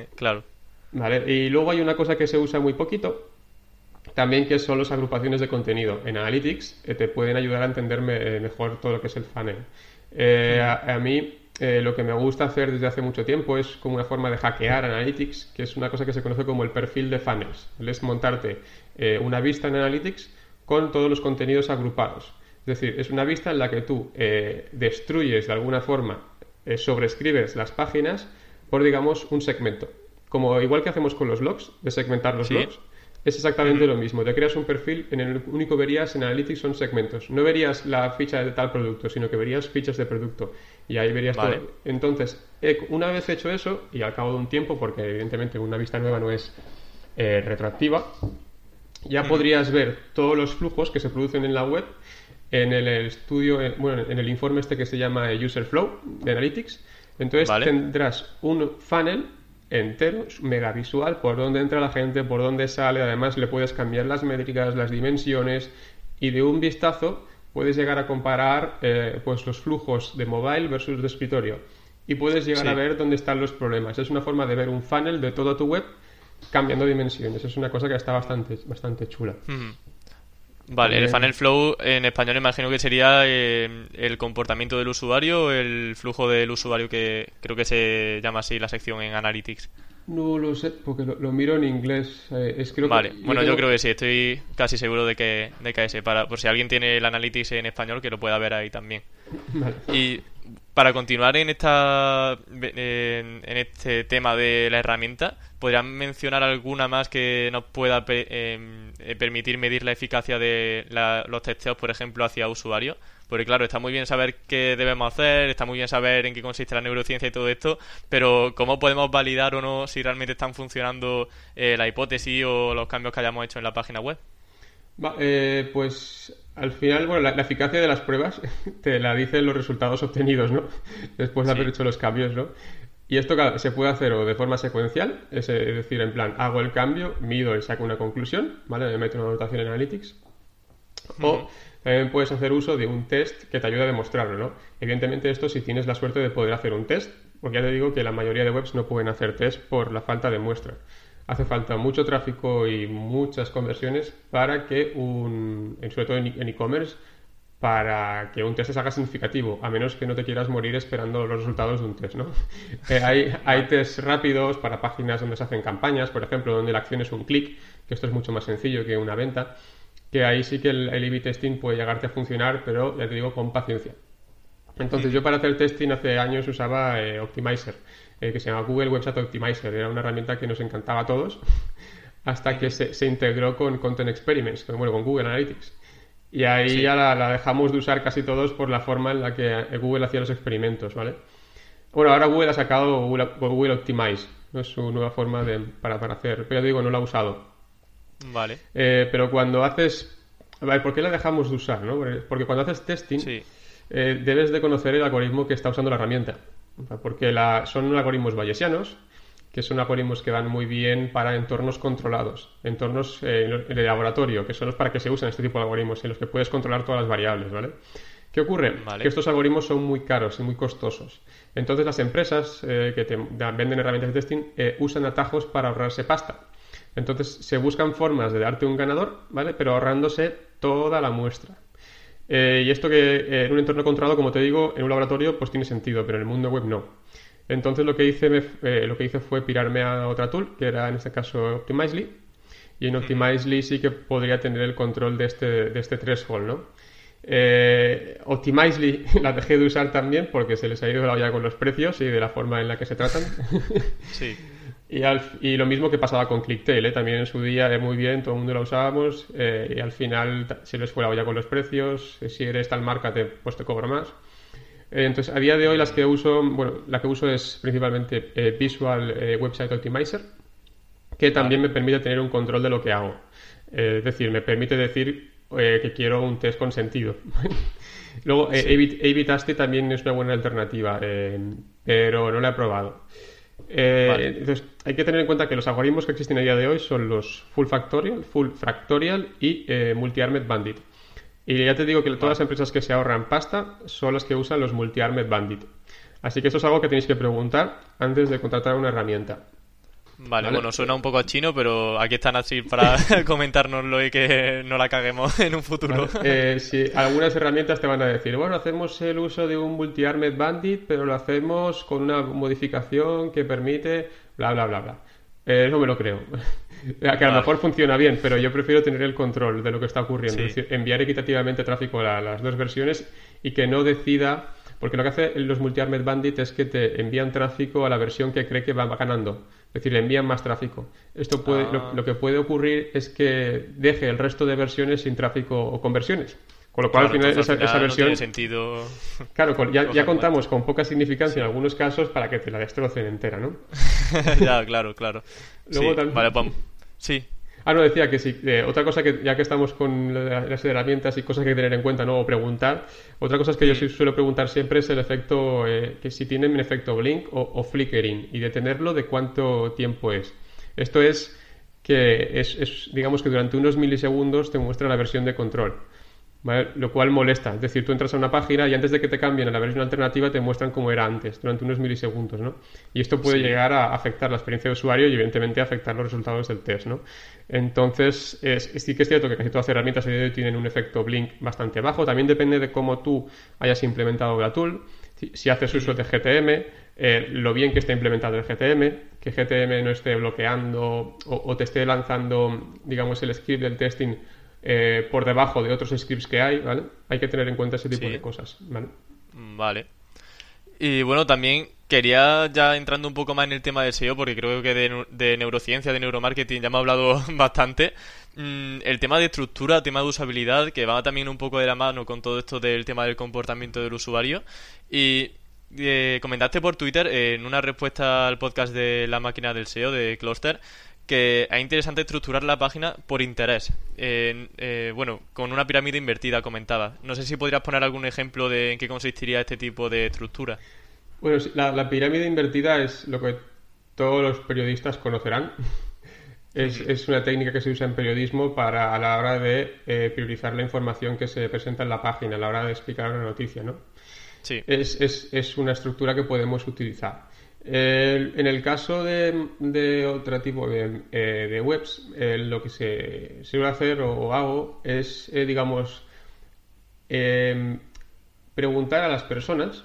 Speaker 1: claro.
Speaker 2: Vale, y luego hay una cosa que se usa muy poquito, también que son las agrupaciones de contenido. En Analytics eh, te pueden ayudar a entender eh, mejor todo lo que es el funnel. Eh, a, mí lo que me gusta hacer desde hace mucho tiempo es como una forma de hackear Analytics, que es una cosa que se conoce como el perfil de funnels. Es montarte una vista en Analytics con todos los contenidos agrupados. Es decir, es una vista en la que tú destruyes de alguna forma, sobrescribes las páginas por, digamos, un segmento. Como igual que hacemos con los logs, de segmentar los logs es exactamente lo mismo. Te creas un perfil, en el único verías en Analytics son segmentos. No verías la ficha de tal producto, sino que verías fichas de producto. Y ahí verías todo. Entonces, una vez hecho eso, y al cabo de un tiempo, porque evidentemente una vista nueva no es eh, retroactiva, ya podrías ver todos los flujos que se producen en la web en el estudio, bueno, en el informe este que se llama User Flow de Analytics. Entonces tendrás un funnel entero, mega visual, por dónde entra la gente, por dónde sale, además le puedes cambiar las métricas, las dimensiones y de un vistazo puedes llegar a comparar eh, pues los flujos de mobile versus de escritorio y puedes llegar a ver dónde están los problemas. Es una forma de ver un funnel de toda tu web cambiando dimensiones. Es una cosa que está bastante, bastante chula.
Speaker 1: Vale, el funnel flow en español imagino que sería eh, el comportamiento del usuario, el flujo del usuario que creo que se llama así la sección en Analytics.
Speaker 2: No lo sé, porque lo, miro en inglés. Eh, es, creo
Speaker 1: vale, bueno, yo creo que sí, estoy casi seguro de que, de que ese, para, por si alguien tiene el Analytics en español, que lo pueda ver ahí también. Vale. Y para continuar en esta en, este tema de la herramienta, ¿podrían mencionar alguna más que nos pueda em, eh, permitir medir la eficacia de los testeos, por ejemplo, hacia usuarios? Porque claro, está muy bien saber qué debemos hacer, está muy bien saber en qué consiste la neurociencia y todo esto, pero ¿cómo podemos validar o no si realmente están funcionando eh, la hipótesis o los cambios que hayamos hecho en la página web?
Speaker 2: Eh, pues al final, bueno, la, eficacia de las pruebas te la dicen los resultados obtenidos, ¿no? Después de haber hecho los cambios, ¿no? Y esto se puede hacer o de forma secuencial, es, decir, en plan, hago el cambio, mido y saco una conclusión, ¿vale? Me meto una anotación en Analytics. O también puedes hacer uso de un test que te ayude a demostrarlo, ¿no? Evidentemente esto si tienes la suerte de poder hacer un test, porque ya te digo que la mayoría de webs no pueden hacer test por la falta de muestra hace falta mucho tráfico y muchas conversiones para que un, sobre todo en e-commerce, para que un test se haga significativo, a menos que no te quieras morir esperando los resultados de un test, ¿no? Eh, hay, hay tests rápidos para páginas donde se hacen campañas, por ejemplo, donde la acción es un clic, que esto es mucho más sencillo que una venta, que ahí sí que el, el A-B testing puede llegarte a funcionar, pero ya te digo, con paciencia. Entonces yo para hacer testing hace años usaba eh, Optimizer, eh, que se llama Google Website Optimizer. Era una herramienta que nos encantaba a todos hasta que se, integró con Content Experiments, bueno, con Google Analytics. Y ahí ya la, dejamos de usar casi todos por la forma en la que Google hacía los experimentos, ¿vale? Bueno, ahora Google ha sacado Google, Optimize, ¿no? es su nueva forma de, para, para hacer, pero digo, no la ha usado.
Speaker 1: Vale.
Speaker 2: Eh, pero cuando haces... A ver, ¿por qué la dejamos de usar? ¿no? Porque cuando haces testing, eh, debes de conocer el algoritmo que está usando la herramienta. Porque la, son algoritmos bayesianos, que son algoritmos que van muy bien para entornos controlados, entornos eh, de laboratorio, que son los para que se usan este tipo de algoritmos, en los que puedes controlar todas las variables, ¿vale? ¿Qué ocurre? Que estos algoritmos son muy caros y muy costosos. Entonces las empresas que te venden herramientas de testing usan atajos para ahorrarse pasta. Entonces se buscan formas de darte un ganador, ¿vale? Pero ahorrándose toda la muestra. Eh, y esto que eh, en un entorno controlado, como te digo, en un laboratorio, pues tiene sentido, pero en el mundo web no. Entonces lo que hice, eh, lo que hice fue pirarme a otra tool, que era en este caso Optimizely. Y en Optimizely sí que podría tener el control de este, de este threshold, ¿no? Optimizely la dejé de usar también porque se les ha ido la olla con los precios y de la forma en la que se tratan.
Speaker 1: Sí.
Speaker 2: Y, lo mismo que pasaba con ClickTail, ¿eh? también en su día eh, muy bien, todo el mundo lo usábamos eh, y al final se les fue la olla con los precios, si eres tal marca te, pues te cobro más. entonces, a día de hoy las que uso, bueno, la que uso es principalmente Visual Website Optimizer, que también me permite tener un control de lo que hago. es decir, me permite decir que quiero un test con sentido. Luego, sí. también es una buena alternativa, pero no la he probado. Eh, entonces, hay que tener en cuenta que los algoritmos que existen a día de hoy son los full factorial, full fractorial y eh, multi-armed bandit. Y ya te digo que todas las empresas que se ahorran pasta son las que usan los multi-armed bandit. Así que eso es algo que tenéis que preguntar antes de contratar una herramienta.
Speaker 1: Vale, bueno, suena un poco a chino, pero aquí están así para comentárnoslo y que no la caguemos en un futuro.
Speaker 2: Eh, sí, algunas herramientas te van a decir, bueno, hacemos el uso de un multi-armed bandit, pero lo hacemos con una modificación que permite bla, bla, bla, bla. Eh, eso me lo creo. que a lo mejor funciona bien, pero yo prefiero tener el control de lo que está ocurriendo. Es decir, enviar equitativamente tráfico a las dos versiones y que no decida porque lo que hace los multi-armed bandit es que te envían tráfico a la versión que cree que va ganando. Es decir, le envían más tráfico. Esto puede, lo, ah. que puede ocurrir es que deje el resto de versiones sin tráfico o conversiones. Con lo cual, al final, esa, versión. No
Speaker 1: tiene sentido.
Speaker 2: Claro, ya, ya contamos con poca significancia en algunos casos para que te la destrocen entera, ¿no?
Speaker 1: ya, claro, claro. Luego también... Vale, pum. Sí.
Speaker 2: Ah, no, decía que sí. Eh, otra cosa que, ya que estamos con las herramientas y cosas que hay que tener en cuenta, ¿no? O preguntar. Otra cosa que yo suelo preguntar siempre es el efecto, eh, que si tienen un efecto blink o, flickering y detenerlo de cuánto tiempo es. Esto es que es, digamos que durante unos milisegundos te muestra la versión de control. Lo cual molesta. Es decir, tú entras a una página y antes de que te cambien a la versión alternativa te muestran cómo era antes, durante unos milisegundos, ¿no? Y esto puede llegar a afectar la experiencia de usuario y evidentemente afectar los resultados del test, ¿no? Entonces, sí que es cierto que casi todas las herramientas hoy tienen un efecto blink bastante bajo. También depende de cómo tú hayas implementado la tool. Si, haces uso de GTM, eh, lo bien que esté implementado el GTM, que GTM no esté bloqueando o te esté lanzando, digamos, el script del testing eh, por debajo de otros scripts que hay, ¿vale? Hay que tener en cuenta ese tipo de cosas, ¿vale?
Speaker 1: Mm, vale. Y bueno, también quería ya entrando un poco más en el tema del SEO, porque creo que de, neurociencia, de neuromarketing ya hemos hablado bastante. Mm, el tema de estructura, el tema de usabilidad, que va también un poco de la mano con todo esto del tema del comportamiento del usuario. Y eh, comentaste por Twitter en una respuesta al podcast de la máquina del SEO de Cluster que es interesante estructurar la página por interés. Eh, bueno, con una pirámide invertida comentada. No sé si podrías poner algún ejemplo de en qué consistiría este tipo de estructura.
Speaker 2: Bueno, la, pirámide invertida es lo que todos los periodistas conocerán. Es, una técnica que se usa en periodismo para a la hora de eh, priorizar la información que se presenta en la página, a la hora de explicar una noticia, ¿no?
Speaker 1: Sí.
Speaker 2: Es, es, es una estructura que podemos utilizar en el caso de, otro tipo de, eh, webs, lo que se suele hacer o hago es, eh, digamos, em, preguntar a las personas,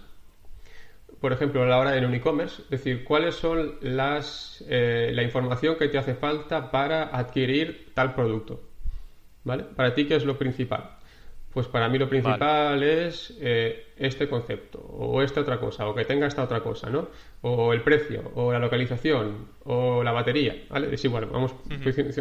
Speaker 2: por ejemplo, a la hora de un e-commerce, decir, cuáles son las, eh, la información que te hace falta para adquirir tal producto. ¿Vale? Para ti, ¿qué es lo principal? Pues para mí lo principal es eh, este concepto, o esta otra cosa, o que tenga esta otra cosa, ¿no? O el precio, o la localización, o la batería, ¿vale? Es igual, vamos,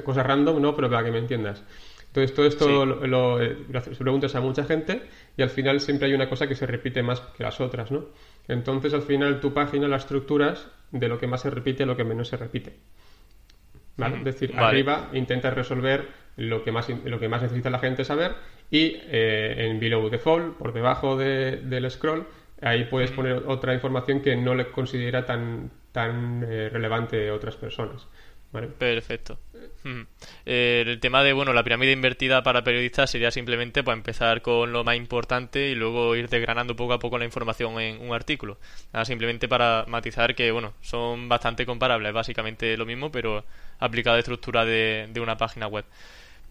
Speaker 2: cosas random, ¿no? Pero para que me entiendas. Entonces, todo esto lo, lo, eh, preguntas a mucha gente y al final siempre hay una cosa que se repite más que las otras, ¿no? Entonces, al final, tu página la estructuras de lo que más se repite a lo que menos se repite. ¿Vale? Es decir, arriba intentas resolver lo que más, lo que más necesita la gente saber y eh, en below default, por debajo del scroll, ahí puedes poner otra información que no le considera tan, tan eh, relevante a otras personas.
Speaker 1: Perfecto. Eh, el tema de, bueno, la pirámide invertida para periodistas sería simplemente para pues, empezar con lo más importante y luego ir desgranando poco a poco la información en un artículo. simplemente para matizar que, bueno, son bastante comparables, básicamente lo mismo, pero aplicado a estructura de, de una página web.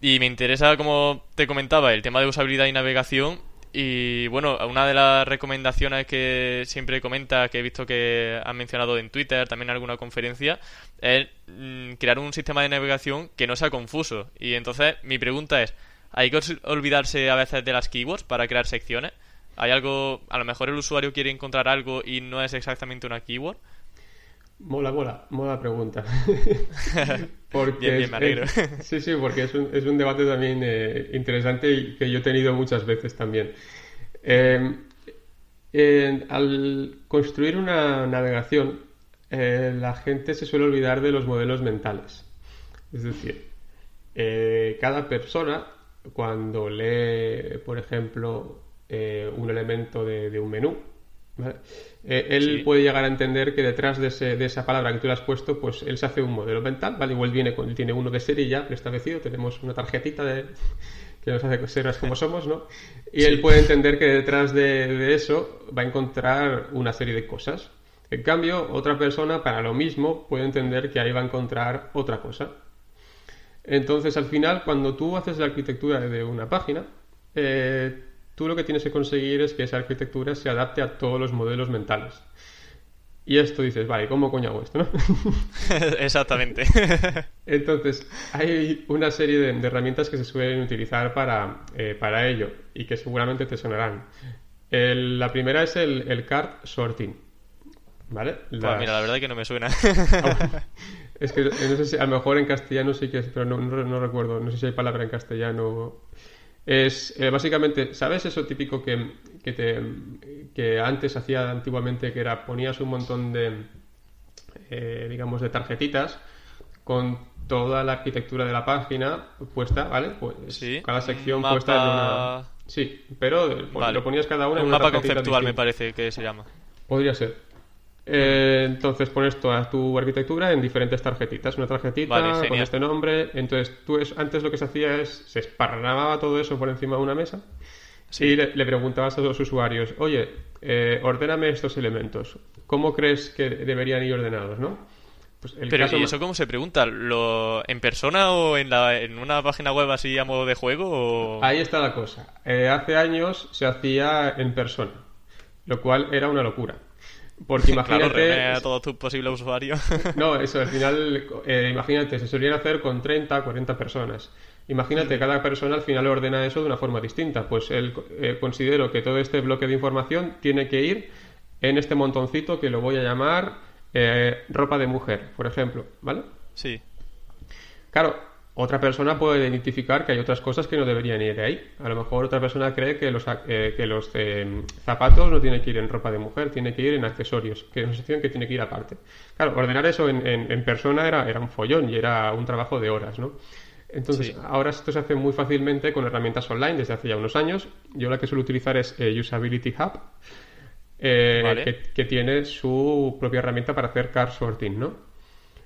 Speaker 1: Y me interesa, como te comentaba, el tema de usabilidad y navegación y bueno, una de las recomendaciones que siempre comenta, que he visto que han mencionado en Twitter, también en alguna conferencia, es mm, crear un sistema de navegación que no sea confuso. Y entonces mi pregunta es, ¿hay que olvidarse a veces de las keywords para crear secciones? ¿Hay algo, a lo mejor el usuario quiere encontrar algo y no es exactamente una keyword?
Speaker 2: Mola, mola, mola pregunta.
Speaker 1: porque bien, me alegro.
Speaker 2: sí, sí, porque es un, es un debate también eh, interesante y que yo he tenido muchas veces también. Em, al construir una navegación, eh, la gente se suele olvidar de los modelos mentales. Es decir, eh, cada persona, cuando lee, por ejemplo, un elemento de, de un menú, eh, él puede llegar a entender que detrás de, esa palabra que tú le has puesto, pues él se hace un modelo mental, ¿vale? Igual viene con, tiene uno de serie ya preestablecido, tenemos una tarjetita de, que nos hace ser como somos, ¿no? Y él puede entender que detrás de, eso va a encontrar una serie de cosas. En cambio, otra persona para lo mismo puede entender que ahí va a encontrar otra cosa. Entonces, al final, cuando tú haces la arquitectura de una página, eh, tú lo que tienes que conseguir es que esa arquitectura se adapte a todos los modelos mentales. Y esto dices, vale, ¿cómo coño hago esto?
Speaker 1: Exactamente.
Speaker 2: Entonces, hay una serie de, herramientas que se suelen utilizar para, eh, para ello y que seguramente te sonarán. la primera es el, card sorting. ¿Vale?
Speaker 1: Pues mira, la verdad es que no me suena.
Speaker 2: es que no sé si, a lo mejor en castellano sí que es, pero no, no recuerdo. No sé si hay palabra en castellano es eh, básicamente, ¿sabes eso típico que, que, te, que antes hacía antiguamente, que era ponías un montón de, eh, digamos, de tarjetitas con toda la arquitectura de la página puesta, ¿vale? Pues cada sección puesta en una... Sí, pero pues, lo ponías cada una
Speaker 1: en un mapa conceptual me parece que se llama.
Speaker 2: Podría ser. Eh, entonces pones toda tu arquitectura en diferentes tarjetitas. Una tarjetita con este nombre. Entonces tú es, antes lo que se hacía es se esparramaba todo eso por encima de una mesa y le, preguntabas a los usuarios, oye, eh, ordéname estos elementos. ¿Cómo crees que deberían ir ordenados, no?
Speaker 1: Pues Pero ¿y eso cómo se pregunta? ¿Lo, ¿En persona o en, la, en una página web así a modo de juego?
Speaker 2: Ahí está la cosa. Eh, hace años se hacía en persona, lo cual era una locura. Porque imagínate.
Speaker 1: a todos tus posibles usuarios.
Speaker 2: No, eso, al final, eh, imagínate, se solían hacer con 30, 40 personas. Imagínate, cada persona al final ordena eso de una forma distinta. Pues él eh, considero que todo este bloque de información tiene que ir en este montoncito que lo voy a llamar eh, ropa de mujer, por ejemplo, ¿vale?
Speaker 1: Sí.
Speaker 2: Claro, otra persona puede identificar que hay otras cosas que no deberían ir ahí. A lo mejor otra persona cree que los, eh, que los eh, zapatos no tienen que ir en ropa de mujer, tiene que ir en accesorios, que es una sección que tiene que ir aparte. Claro, ordenar eso en, persona era, era, un follón y era un trabajo de horas, ¿no? Entonces, ahora esto se hace muy fácilmente con herramientas online desde hace ya unos años. Yo la que suelo utilizar es eh, Usability Hub, que, que, tiene su propia herramienta para hacer car sorting, ¿no?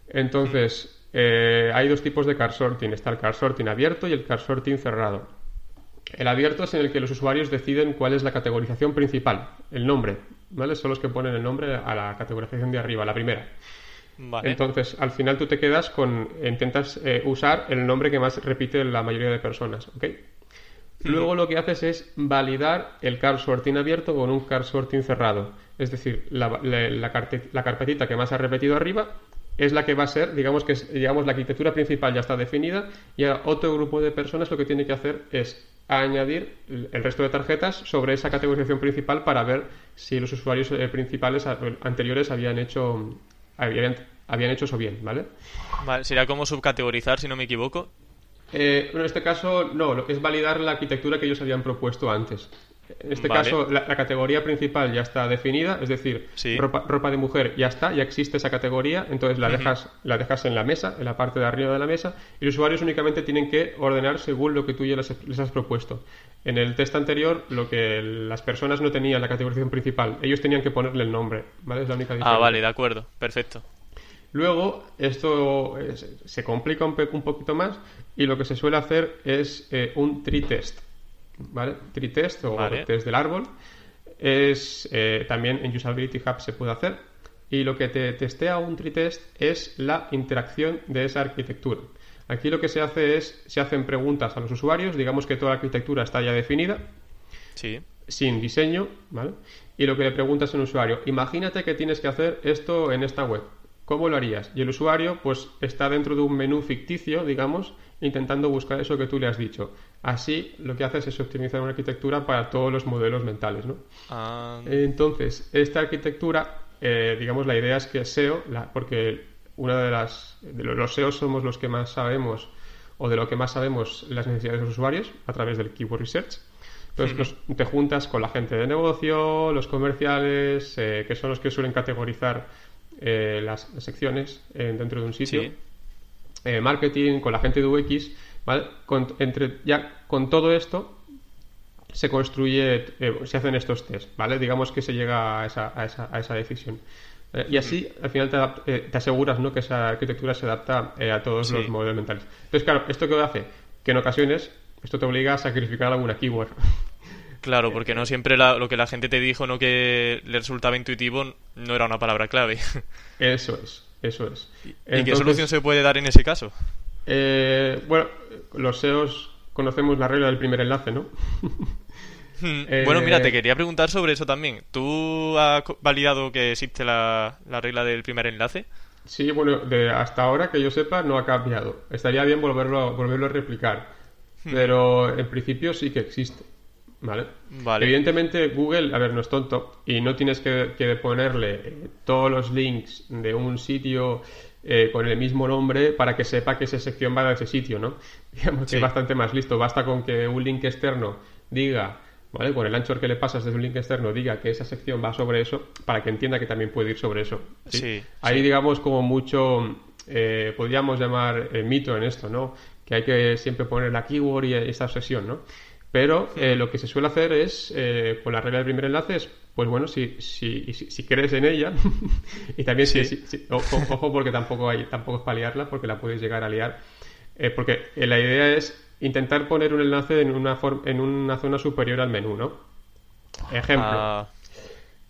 Speaker 2: Entonces, eh, hay dos tipos de car sorting. Está el car sorting abierto y el car sorting cerrado. El abierto es en el que los usuarios deciden cuál es la categorización principal, el nombre, ¿vale? Son los que ponen el nombre a la categorización de arriba, la primera. Entonces, al final tú te quedas con, intentas eh, usar el nombre que más repite la mayoría de personas, ¿ok? Luego lo que haces es validar el car sorting abierto con un car sorting cerrado. Es decir, la, la carpetita que más ha repetido arriba es la que va a ser, digamos que digamos, la arquitectura principal ya está definida y a otro grupo de personas lo que tiene que hacer es añadir el resto de tarjetas sobre esa categorización principal para ver si los usuarios eh, principales anteriores habían hecho habían, habían hecho eso bien, ¿vale?
Speaker 1: Vale, sería como subcategorizar, si no me equivoco.
Speaker 2: Eh, en este caso, no, lo que es validar la arquitectura que ellos habían propuesto antes. En este caso, la, categoría principal ya está definida, es decir, ropa, de mujer ya está, ya existe esa categoría, entonces la, dejas, la dejas en la mesa, en la parte de arriba de la mesa, y los usuarios únicamente tienen que ordenar según lo que tú ya les, has propuesto. En el test anterior, lo que las personas no tenían la categorización principal, ellos tenían que ponerle el nombre, ¿vale? Es la única diferencia.
Speaker 1: Ah, vale, de acuerdo, perfecto.
Speaker 2: Luego, esto se complica un, poquito más y lo que se suele hacer es eh, un tree test. ¿Vale? Tree test o test del árbol. Es, eh, también en Usability Hub se puede hacer. Y lo que te testea un tree test es la interacción de esa arquitectura. Aquí lo que se hace es, se hacen preguntas a los usuarios, digamos que toda la arquitectura está ya definida,
Speaker 1: sí.
Speaker 2: sin diseño, ¿vale? Y lo que le preguntas al usuario, imagínate que tienes que hacer esto en esta web, ¿cómo lo harías? Y el usuario, pues, está dentro de un menú ficticio, digamos, intentando buscar eso que tú le has dicho. Así lo que haces es optimizar una arquitectura para todos los modelos mentales. ¿no?
Speaker 1: Ah.
Speaker 2: Entonces, esta arquitectura, eh, digamos, la idea es que SEO, la, porque una de las de los SEO somos los que más sabemos o de lo que más sabemos las necesidades de los usuarios a través del keyword research. Entonces te juntas con la gente de negocio, los comerciales, eh, que son los que suelen categorizar eh, las, secciones dentro de un sitio. Eh, marketing, con la gente de UX, ¿vale? Con, entre, ya con todo esto se construye, eh, se hacen estos test, ¿vale? Digamos que se llega a esa, a esa, a esa decisión. Eh, y así, al final, te, te, aseguras ¿no? que esa arquitectura se adapta a todos los modelos mentales. Entonces, claro, ¿esto qué hace? Que en ocasiones esto te obliga a sacrificar alguna keyword.
Speaker 1: Claro, porque no siempre lo que la gente te dijo, no que le resultaba intuitivo, no era una palabra clave.
Speaker 2: Eso es. Eso es.
Speaker 1: ¿Y qué solución se puede dar en ese caso?
Speaker 2: Eh, bueno, los SEOs conocemos la regla del primer enlace, ¿no?
Speaker 1: Hmm. Bueno, mira, te eh, quería preguntar sobre eso también. ¿Tú has validado que existe la, regla del primer enlace?
Speaker 2: Sí, bueno, de hasta ahora que yo sepa no ha cambiado. Estaría bien volverlo, volverlo a replicar. Hmm. Pero en principio sí que existe. ¿Vale? Evidentemente Google, a ver, no es tonto y no tienes que, ponerle eh, todos los links de un sitio eh, con el mismo nombre para que sepa que esa sección va a ese sitio, ¿no? Digamos que es bastante más listo. Basta con que un link externo diga, ¿vale? Con el ancho que le pasas desde un link externo diga que esa sección va sobre eso para que entienda que también puede ir sobre eso. ¿sí? Ahí digamos como mucho, eh, podríamos llamar mito en esto, ¿no? Que hay que siempre poner la keyword y esa obsesión, ¿no? Pero eh, lo que se suele hacer es, eh, con la regla del primer enlace, es, pues bueno, si, si, si, crees en ella, y también si, ojo, porque tampoco, hay, tampoco es para liarla, porque la puedes llegar a liar, eh, porque la idea es intentar poner un enlace en una, en una zona superior al menú, ¿no? Ejemplo. Ah.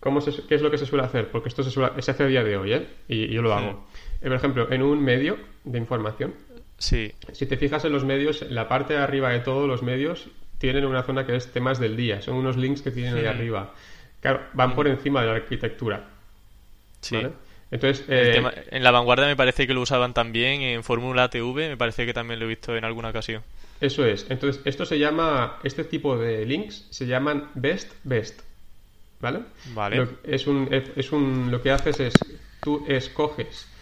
Speaker 2: ¿Cómo ¿Qué es lo que se suele hacer? Porque esto se, suele, se hace a día de hoy, ¿eh? Y, yo lo hago. Por ejemplo, en un medio de información,
Speaker 1: Sí.
Speaker 2: Si te fijas en los medios, en la parte de arriba de todos los medios tienen una zona que es temas del día, son unos links que tienen ahí arriba. Claro, van por encima de la arquitectura.
Speaker 1: Sí. Entonces, eh, en la vanguardia me parece que lo usaban también, en Fórmula TV me parece que también lo he visto en alguna ocasión.
Speaker 2: Eso es. Entonces, esto se llama, este tipo de links se llaman best best. ¿Vale?
Speaker 1: Vale.
Speaker 2: Lo, es un, es un, lo que haces es, tú escoges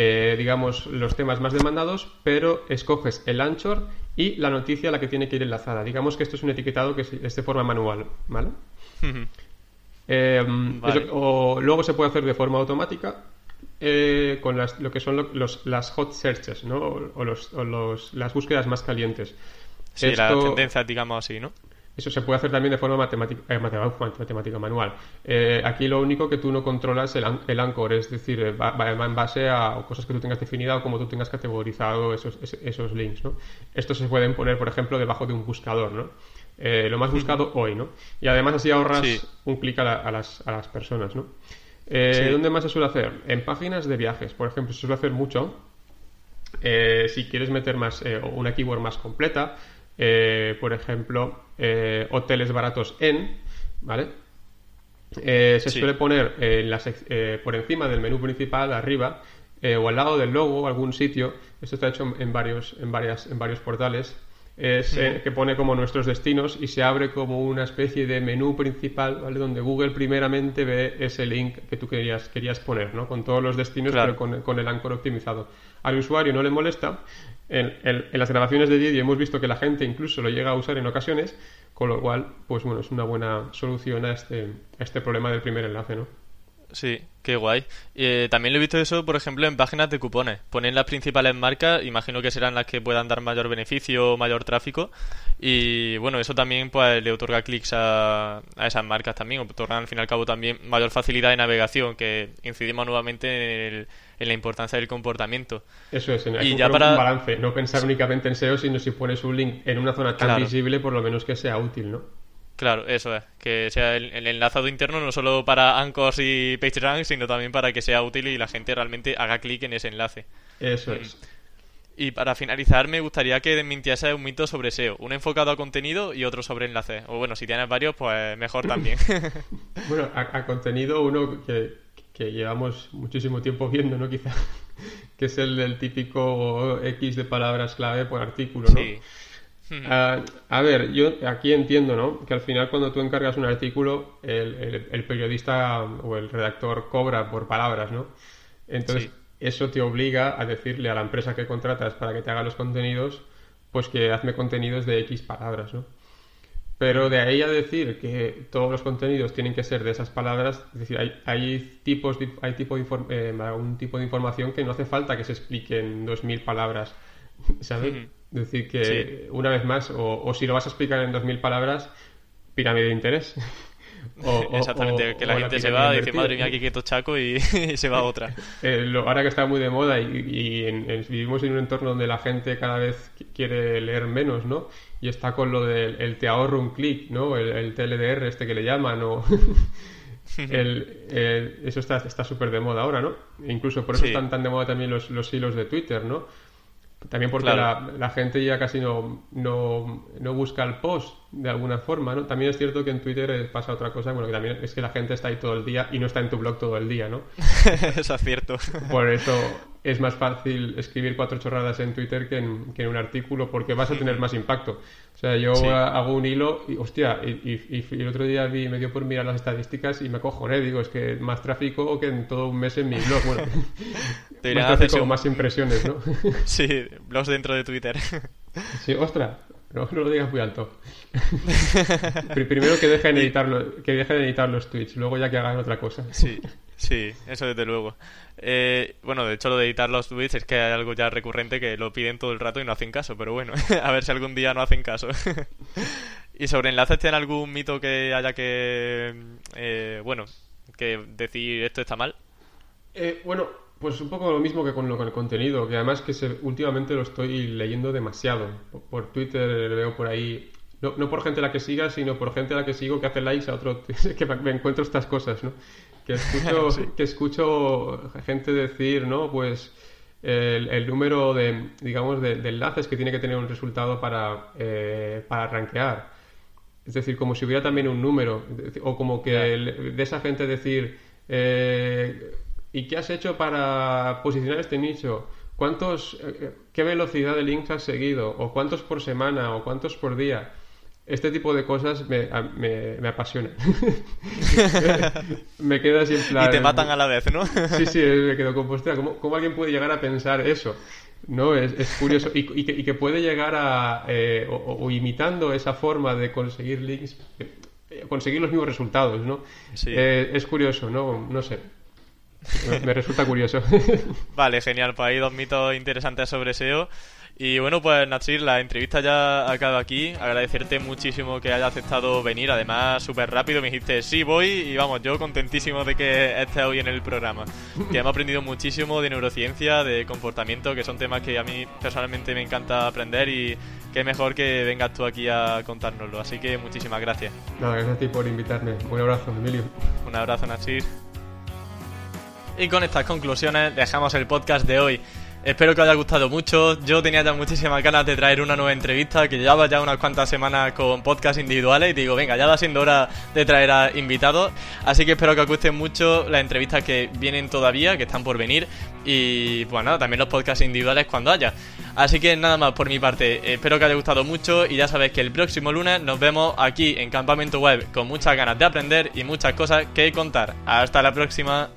Speaker 2: eh, digamos, los temas más demandados, pero escoges el anchor y la noticia a la que tiene que ir enlazada. Digamos que esto es un etiquetado que es de forma manual, ¿vale? Eh, o luego se puede hacer de forma automática eh, con lo que son los, las hot searches, ¿no? O, los, las búsquedas más calientes.
Speaker 1: Sí, la tendencia, digamos así, ¿no?
Speaker 2: Eso se puede hacer también de forma matemática, eh, matemática manual. Eh, aquí lo único que tú no controlas el, el anchor, es decir, eh, va, en base a cosas que tú tengas definidas o como tú tengas categorizado esos, esos links. ¿no? Estos se pueden poner, por ejemplo, debajo de un buscador. ¿no? lo más buscado hoy, ¿no? Y además así ahorras un clic a, las, a, las, personas, ¿no? ¿Dónde más se suele hacer? En páginas de viajes, por ejemplo, se suele hacer mucho. si quieres meter más una keyword más completa, eh, por ejemplo, eh, hoteles baratos en, ¿vale? Eh, se suele poner por encima del menú principal, arriba, o al lado del logo, algún sitio. Esto está hecho en varios, en varias, en varios portales. es eh, que pone como nuestros destinos y se abre como una especie de menú principal, ¿vale? Donde Google primeramente ve ese link que tú querías, querías poner, ¿no? Con todos los destinos, pero con, con, el anchor optimizado. Al usuario no le molesta. En, en, las grabaciones de vídeo hemos visto que la gente incluso lo llega a usar en ocasiones, con lo cual, pues bueno, es una buena solución a este, a este problema del primer enlace, ¿no?
Speaker 1: Sí, qué guay. Eh, también lo he visto eso, por ejemplo, en páginas de cupones. Ponen las principales marcas, imagino que serán las que puedan dar mayor beneficio o mayor tráfico. Y bueno, eso también pues le otorga clics a, a esas marcas también. Otorgan al fin y al cabo también mayor facilidad de navegación, que incidimos nuevamente en, la importancia del comportamiento.
Speaker 2: Eso es, hay y ya para... un balance, no pensar únicamente en SEO, sino si pones un link en una zona tan visible, por lo menos que sea útil, ¿no?
Speaker 1: Claro, eso es. Que sea el, enlazado interno no solo para Anchors y PageRank, sino también para que sea útil y la gente realmente haga clic en ese enlace.
Speaker 2: Eso es.
Speaker 1: Y para finalizar, me gustaría que desmintiese un mito sobre SEO. Uno enfocado a contenido y otro sobre enlaces. O bueno, si tienes varios, pues mejor también.
Speaker 2: bueno, a, contenido, uno que, que, llevamos muchísimo tiempo viendo, ¿no? Quizá. Que es el del típico X de palabras clave por artículo, ¿no? Sí. Ah, a ver, yo aquí entiendo, ¿no? Que al final cuando tú encargas un artículo, el, periodista o el redactor cobra por palabras, ¿no? Entonces, eso te obliga a decirle a la empresa que contratas para que te haga los contenidos, pues que hazme contenidos de X palabras, ¿no? Pero de ahí a decir que todos los contenidos tienen que ser de esas palabras, es decir, hay, hay tipos, hay tipo de eh, un tipo de información que no hace falta que se explique en 2.000 palabras, ¿sabes? Es decir, que una vez más, o, si lo vas a explicar en dos mil palabras, pirámide de interés.
Speaker 1: Exactamente, que la gente se va y dice, madre mía, aquí quieto chaco y, se va a otra.
Speaker 2: Eh, lo, ahora que está muy de moda y, vivimos en un entorno donde la gente cada vez quiere leer menos, ¿no? Y está con lo del te ahorro un clic, ¿no? El, TLDR este que le llaman, o... el, eso está súper de moda ahora, ¿no? E incluso por eso están tan de moda también los, los hilos de Twitter, ¿no? También porque la, gente ya casi no, no, no, busca el post de alguna forma, ¿no? También es cierto que en Twitter pasa otra cosa, bueno, que también es que la gente está ahí todo el día y no está en tu blog todo el día, ¿no?
Speaker 1: eso es cierto.
Speaker 2: Por eso es más fácil escribir cuatro chorradas en Twitter que en, que en un artículo porque vas a tener más impacto. O sea, yo hago un hilo y, hostia, y, el otro día vi, me dio por mirar las estadísticas y me cojoné, digo, es que más tráfico que en todo un mes en mi blog. Bueno, más tráfico, más impresiones, ¿no?
Speaker 1: sí, blogs dentro de Twitter.
Speaker 2: sí, ostras, no, no, lo digas muy alto. Primero que dejen, editar, que dejen editar los tweets, luego ya que hagan otra cosa.
Speaker 1: Sí. Sí, eso desde luego. Eh, bueno, de hecho lo de editar los tweets es que hay algo ya recurrente que lo piden todo el rato y no hacen caso, pero bueno, a ver si algún día no hacen caso. ¿Y sobre enlaces tienen algún mito que haya que, eh, bueno, que decir esto está mal?
Speaker 2: Eh, bueno, pues un poco lo mismo que con, lo, con el contenido, que además que se, últimamente lo estoy leyendo demasiado. Por, Twitter veo por ahí no, no, por gente a la que siga, sino por gente a la que sigo que hace likes a otro, que me encuentro estas cosas, ¿no? Que escucho, que escucho gente decir, ¿no? Pues el, número de, digamos, de, enlaces que tiene que tener un resultado para, eh, para rankear. Es decir, como si hubiera también un número, o como que de esa gente decir, eh, ¿y qué has hecho para posicionar este nicho? ¿Cuántos, eh, qué velocidad de links has seguido? ¿O cuántos por semana? ¿O cuántos por día? Este tipo de cosas me, me, me apasionan. me quedo así en plan...
Speaker 1: Y te matan a la vez, ¿no?
Speaker 2: sí, sí, me quedo con ¿Cómo, ¿Cómo, alguien puede llegar a pensar eso? ¿No? Es, es curioso. Y, y, que, y, que, puede llegar a... Eh, o, imitando esa forma de conseguir links, eh, conseguir los mismos resultados, ¿no? Sí. Eh, es curioso, ¿no? No sé. Me resulta curioso.
Speaker 1: vale, genial. Pues hay dos mitos interesantes sobre SEO. Y bueno, pues Natsir, la entrevista ya acaba aquí. Agradecerte muchísimo que hayas aceptado venir. Además, súper rápido me dijiste, sí, voy. Y vamos, yo contentísimo de que estés hoy en el programa. Que hemos aprendido muchísimo de neurociencia, de comportamiento, que son temas que a mí personalmente me encanta aprender. Y qué mejor que vengas tú aquí a contárnoslo. Así que muchísimas gracias.
Speaker 2: Nada, gracias a ti por invitarme. Un abrazo, Emilio.
Speaker 1: Un abrazo, Natsir. Y con estas conclusiones dejamos el podcast de hoy. Espero que os haya gustado mucho. Yo tenía ya muchísimas ganas de traer una nueva entrevista, que llevaba ya unas cuantas semanas con podcast individuales y digo, venga, ya va siendo hora de traer a invitados. Así que espero que os gusten mucho las entrevistas que vienen todavía, que están por venir. Y bueno, también los podcasts individuales cuando haya. Así que nada más por mi parte, espero que os haya gustado mucho y ya sabéis que el próximo lunes nos vemos aquí en Campamento Web con muchas ganas de aprender y muchas cosas que contar. Hasta la próxima.